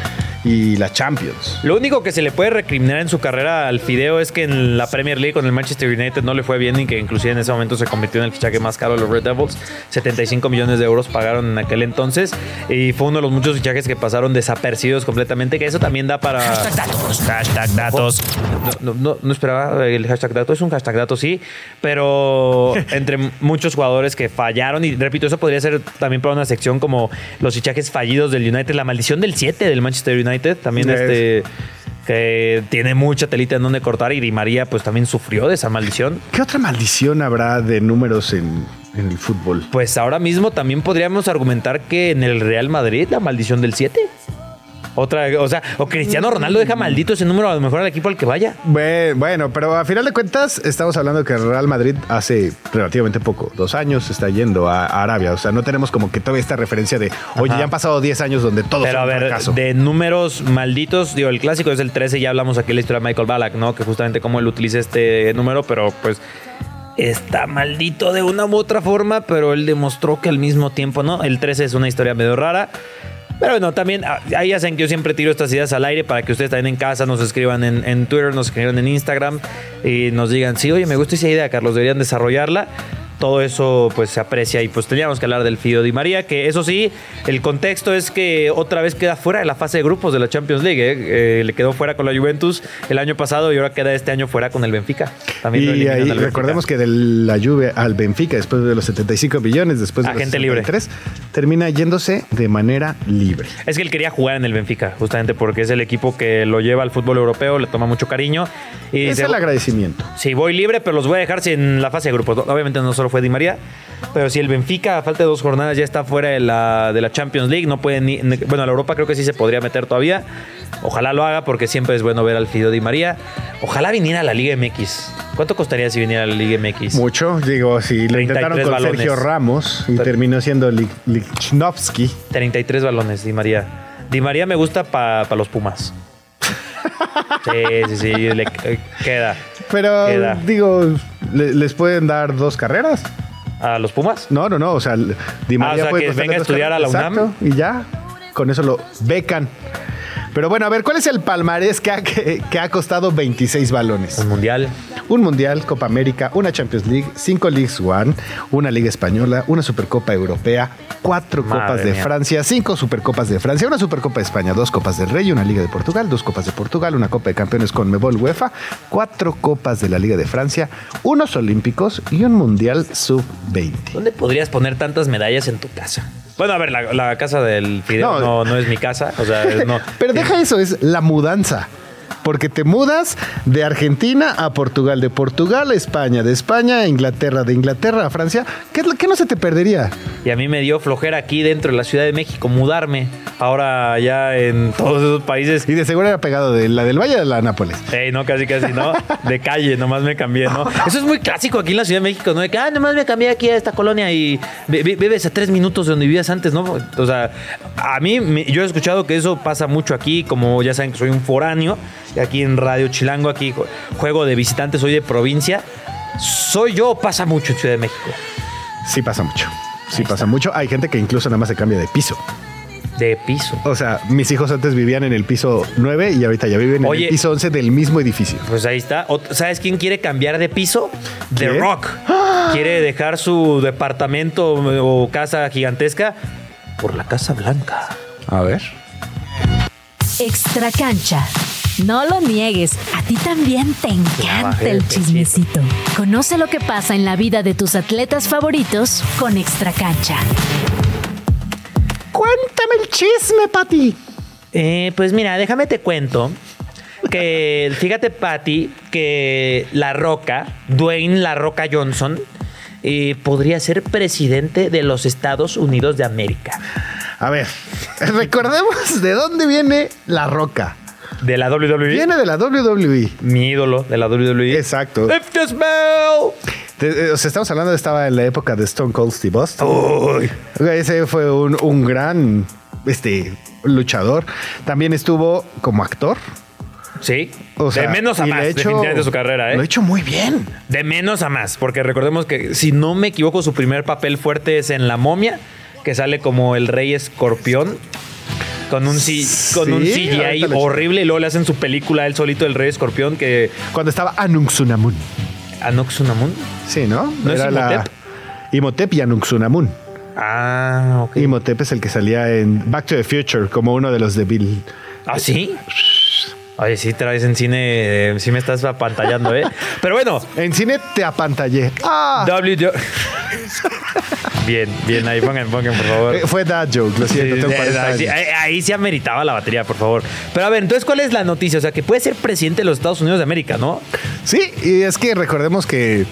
y la Champions. Lo único que se le puede recriminar en su carrera al Fideo es que en la Premier League con el Manchester United no le fue bien y que inclusive en ese momento se convirtió en el fichaje más caro de los Red Devils. 75 millones de euros pagaron en aquel entonces y fue uno de los muchos fichajes que pasaron desapercibidos completamente, que eso también da para... Hashtag datos. Hashtag datos. No, no, no, no esperaba el hashtag datos, es un hashtag datos, sí, pero [LAUGHS] entre muchos jugadores que fallaron y repito, eso podría ser también para una sección como los fichajes fallidos del United, la maldición del 7 del Manchester United, también Es. este que tiene mucha telita en donde cortar y Di María pues también sufrió de esa maldición. ¿Qué otra maldición habrá de números en, en el fútbol? Pues ahora mismo también podríamos argumentar que en el Real Madrid la maldición del 7. Otra, o sea, o Cristiano Ronaldo deja maldito ese número a lo mejor al equipo al que vaya. Bue- Bueno, pero a final de cuentas estamos hablando que Real Madrid hace relativamente poco, dos años, está yendo a, Arabia. O sea, no tenemos como que todavía esta referencia de, oye, Ajá. ya han pasado 10 años donde todo Pero a ver, fracaso. de números malditos, digo, el clásico es el 13, ya hablamos aquí de la historia de Michael Ballack, ¿no? Que justamente cómo él utiliza este número, pero pues está maldito de una u otra forma, pero él demostró que al mismo tiempo, ¿no? El 13 es una historia medio rara. Pero bueno, también ah, ahí ya saben que yo siempre tiro estas ideas al aire para que ustedes también en casa nos escriban en, en Twitter, nos escriban en Instagram y nos digan, sí, oye, me gusta esa idea, Carlos, deberían desarrollarla. Todo eso pues se aprecia y pues teníamos que hablar del Fido Di María, que eso sí, el contexto es que otra vez queda fuera de la fase de grupos de la Champions League. ¿eh? Eh, le quedó fuera con la Juventus el año pasado y ahora queda este año fuera con el Benfica. También Y ahí Benfica. recordemos que de la Juve al Benfica, después de los 75 millones, después de Agente los libre. 63, termina yéndose de manera libre. Es que él quería jugar en el Benfica, justamente porque es el equipo que lo lleva al fútbol europeo, le toma mucho cariño. Y Es dice, el agradecimiento. Sí, voy libre, pero los voy a dejar sin la fase de grupos. Obviamente no solo fue Di María. Pero si el Benfica, a falta de dos jornadas, ya está fuera de la, de la Champions League, no pueden ni- Bueno, a la Europa creo que sí se podría meter todavía. Ojalá lo haga porque siempre es bueno ver al Fido Di María. Ojalá viniera a la Liga MX. ¿Cuánto costaría si viniera a la Liga MX? Mucho, digo, si lo 33 intentaron con balones. Sergio Ramos y terminó siendo Lich- Lichnowsky. 33 balones, Di María. Di María me gusta para los Pumas. [LAUGHS] Sí, sí, sí, le eh, queda. Pero, Queda. digo, ¿le- ¿les pueden dar dos carreras? ¿A los Pumas? No, no, no. O sea, Di María Ah, o sea, puede que costarle venga a dos estudiar a la carreras, UNAM. exacto, Y ya, con eso lo becan. Pero bueno, a ver, ¿cuál es el palmarés que ha, que, que ha costado 26 balones? El Mundial. Un Mundial, Copa América, una Champions League, cinco Leagues One, una Liga Española, una Supercopa Europea, cuatro Madre Copas de mía. Francia, cinco Supercopas de Francia, una Supercopa de España, dos Copas del Rey, una Liga de Portugal, dos Copas de Portugal, una Copa de Campeones con Mebol UEFA, cuatro Copas de la Liga de Francia, unos Olímpicos y un Mundial Sub-20. ¿Dónde podrías poner tantas medallas en tu casa? Bueno, a ver, la, la casa del Fideo No. no, no, es mi casa. O sea, [LAUGHS] no. Pero eso, es la mudanza. Porque te mudas de Argentina a Portugal, de Portugal a España, de España a Inglaterra, de Inglaterra a Francia. ¿Qué, no se te perdería? Y a mí me dio flojera aquí dentro de la Ciudad de México mudarme. Ahora ya en [LAUGHS] todos esos países. Y de seguro era pegado de la del Valle de la Nápoles. Ey, no, casi, casi, ¿no? [LAUGHS] De calle, nomás me cambié, ¿no? Eso es muy clásico aquí en la Ciudad de México, ¿no? De que, ah, nomás me cambié aquí a esta colonia y vives a tres minutos de donde vivías antes, ¿no? O sea, a mí, yo he escuchado que eso pasa mucho aquí, como ya saben que soy un foráneo, aquí en Radio Chilango, aquí ju- juego de visitante, soy de provincia. ¿Soy yo o pasa mucho en Ciudad de México? Sí pasa mucho. Sí pasa mucho. Hay gente que incluso nada más se cambia de piso. De piso. O sea, mis hijos antes vivían en el piso 9 y ahorita ya viven en el piso 11 del mismo edificio. Pues ahí está. ¿Sabes quién quiere cambiar de piso? The. Rock. Quiere dejar su departamento o casa gigantesca por la Casa Blanca. A ver. Extra cancha. No lo niegues, a ti también te encanta el chismecito. Conoce lo que pasa en la vida de tus atletas favoritos con Extra cancha. Cuéntame el chisme, Pati. Eh, pues mira, déjame te cuento que, fíjate, Patty, que La Roca, Dwayne La Roca Johnson, eh, podría ser presidente de los Estados Unidos de América. A ver, [LAUGHS] recordemos de dónde viene la roca. De la WWE. Viene de la WWE. Mi ídolo de la WWE. Exacto. Lift this bell. Te- eh, o sea, estamos hablando, estaba en la época de Stone Cold Steve Austin. Uy. Ese fue un, un gran este, luchador. También estuvo como actor. Sí. O sea, de menos a más, ha hecho- definitivamente su carrera, ¿eh? Lo ha hecho muy bien. De menos a más, porque recordemos que, si no me equivoco, su primer papel fuerte es en La Momia, que sale como el rey escorpión. Con un, C- con un CGI horrible y luego le hacen su película él solito, el rey escorpión, que... Cuando estaba Anunxunamun. Anoxunamun. Sí, ¿no? ¿No es Imhotep? Imhotep y Anunxunamun. Ah, ok. Imhotep es el que salía en Back to the Future como uno de los de Bill. ¿Ah, sí? Oye, sí, traes en cine, eh, sí me estás apantallando, ¿eh? [LAUGHS] Pero bueno, En cine te apantallé. Ah, W... [LAUGHS] bien, bien, ahí pongan, pongan, por favor. [LAUGHS] Fue that joke, lo siento, tengo sí, 40 ahí, años. ahí- ahí sí ameritaba la batería, por favor. Pero a ver, entonces, ¿cuál es la noticia? O sea, que puede ser presidente de los Estados Unidos de América, ¿no? Sí, y es que recordemos que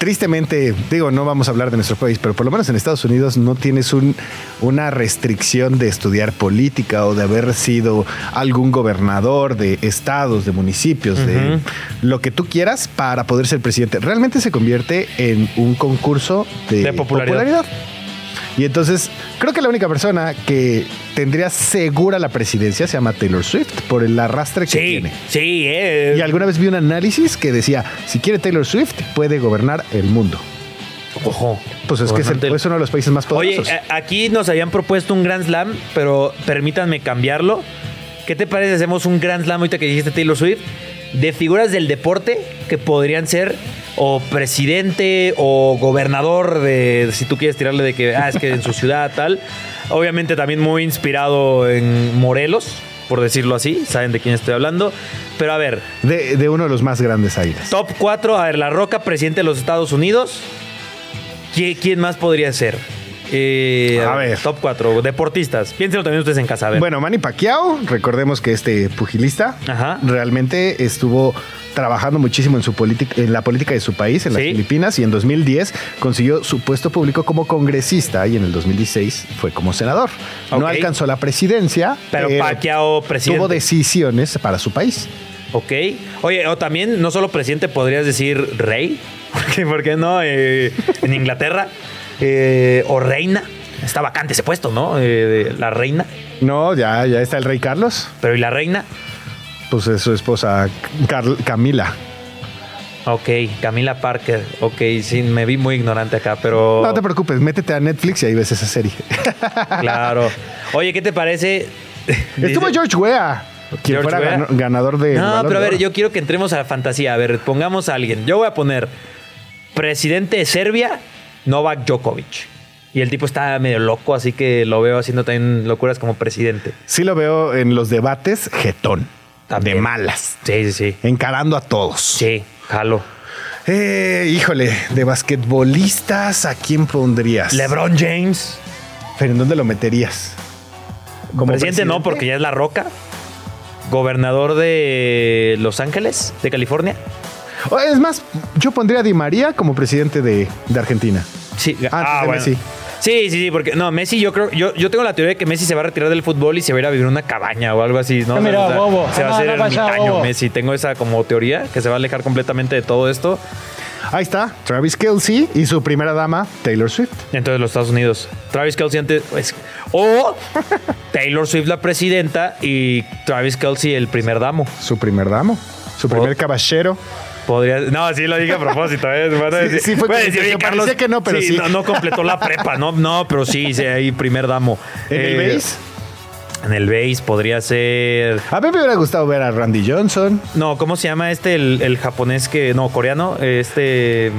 tristemente, digo, no vamos a hablar de nuestro país, pero por lo menos en Estados Unidos no tienes un, una restricción de estudiar política o de haber sido algún gobernador de estados, de municipios, de lo que tú quieras para poder ser presidente. Realmente se convierte en un concurso de, De popularidad. Y entonces, creo que la única persona que tendría segura la presidencia se llama Taylor Swift por el arrastre que Sí, tiene. sí, eh. Y alguna vez vi un análisis que decía, si quiere Taylor Swift, puede gobernar el mundo. Ojo. Pues es que es, el- es uno de los países más Oye, poderosos. eh, aquí nos habían propuesto un Grand Slam, pero permítanme cambiarlo. ¿Qué te parece si hacemos un Grand Slam ahorita que dijiste Taylor Swift? De figuras del deporte que podrían ser o presidente o gobernador de, si tú quieres tirarle de que, ah, es que en su ciudad tal. Obviamente también muy inspirado en Morelos, por decirlo así. Saben de quién estoy hablando. Pero a ver, de, de uno de los más grandes águilas. Top 4, a ver, La Roca, presidente de los Estados Unidos. ¿Qui- ¿Quién más podría ser? Eh, A ver. Top 4, deportistas. Piénsenlo también ustedes en casa, a ver. Bueno, Manny Pacquiao, recordemos que este pugilista Ajá. realmente estuvo trabajando muchísimo en, su en la política de su país, en las Sí. Filipinas, y en 2010 consiguió su puesto público como congresista y en el 2016 fue como senador. No alcanzó la presidencia, Pero Pacquiao, presidente. tuvo decisiones para su país. Ok. Oye, o también, no solo presidente, podrías decir rey. [LAUGHS] Porque, ¿Por qué no? Eh, en Inglaterra. Eh, o reina. Está vacante ese puesto, ¿no? Eh, la reina. No, ya, ya está el rey Carlos, Pero ¿y la reina? pues es su esposa Camila. Ok, Camila Parker. Ok, sí, me vi muy ignorante acá, pero. No te preocupes, métete a Netflix y ahí ves esa serie. [LAUGHS] Claro. Oye, ¿qué te parece? Estuvo George Weah, quien George fuera gano- ganador de. No, pero a ver, yo quiero que entremos a la fantasía. A ver, pongamos a alguien. Yo voy a poner presidente de Serbia, Novak Djokovic. Y el tipo está medio loco, así que lo veo haciendo también locuras como presidente. Sí lo veo en los debates, jetón. También. De malas. Sí, sí, sí. Encarando a todos. Sí, jalo. Eh, híjole, de basquetbolistas, ¿a quién pondrías? LeBron James. Pero ¿en dónde lo meterías? ¿Como presidente, no, porque ya es la roca. Gobernador de Los Ángeles, de California. Es más, yo pondría a Di María como presidente de, de Argentina. Sí, Ah, de Messi. Sí, sí, sí, porque no, Messi, yo creo, yo, yo tengo la teoría de que Messi se va a retirar del fútbol y se va a ir a vivir en una cabaña o algo así, ¿no? Ah, mira, O sea, bobo. Se va a Ah, hacer no ermitaño bobo. Messi. Tengo esa como teoría que se va a alejar completamente de todo esto. Ahí está, Travis Kelsey y su primera dama, Taylor Swift. Entonces los Estados Unidos. Travis Kelsey antes. pues, o [LAUGHS] Taylor Swift la presidenta y Travis Kelsey el primer damo. Su primer damo, su primer caballero. Podría, no, sí lo dije a propósito. ¿eh? Sí, sí fue que "Oye, parecía que no, pero sí". No, no completó la prepa, no, no, pero sí, sí, ahí primer damo. ¿En el Eh, base? En el base podría ser. A mí me hubiera gustado ver a Randy Johnson. No, ¿cómo se llama este? El, el japonés que. No, coreano. Este.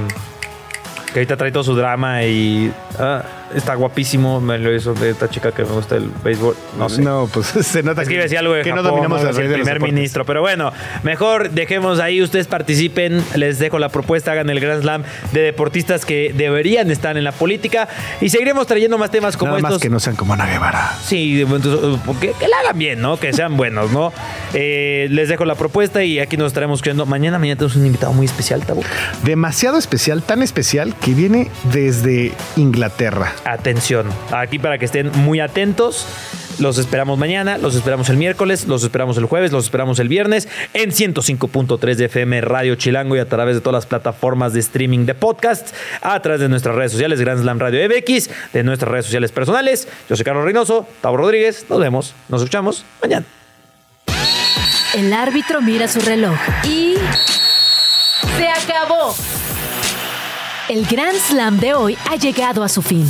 Que ahorita trae todo su drama y. ah, está guapísimo. Me lo hizo de esta chica que me gusta el béisbol. No sé. No, pues [LAUGHS] se nota Es que iba a decir algo de que Japón, no dominamos el el primer ministro. Pero bueno, mejor dejemos ahí, ustedes participen, les dejo la propuesta, hagan el Grand Slam de deportistas que deberían estar en la política y seguiremos trayendo más temas como Nada estos. más que no sean como Ana Guevara. Sí, entonces, que, que la hagan bien, ¿no? Que sean buenos, ¿no? Eh, les dejo la propuesta y aquí nos estaremos escuchando. Mañana, mañana tenemos un invitado muy especial, Tabu. Demasiado especial, tan especial que viene desde Inglaterra. Atención, aquí para que estén muy atentos. Los esperamos mañana, los esperamos el miércoles, los esperamos el jueves, los esperamos el viernes en 105.3 de FM Radio Chilango y a través de todas las plataformas de streaming de podcast, a través de nuestras redes sociales, Grand Slam Radio MX, de nuestras redes sociales personales. Yo soy Carlos Reynoso, Tavo Rodríguez, nos vemos, nos escuchamos mañana. El árbitro mira su reloj y... ¡Se acabó! El Grand Slam de hoy ha llegado a su fin.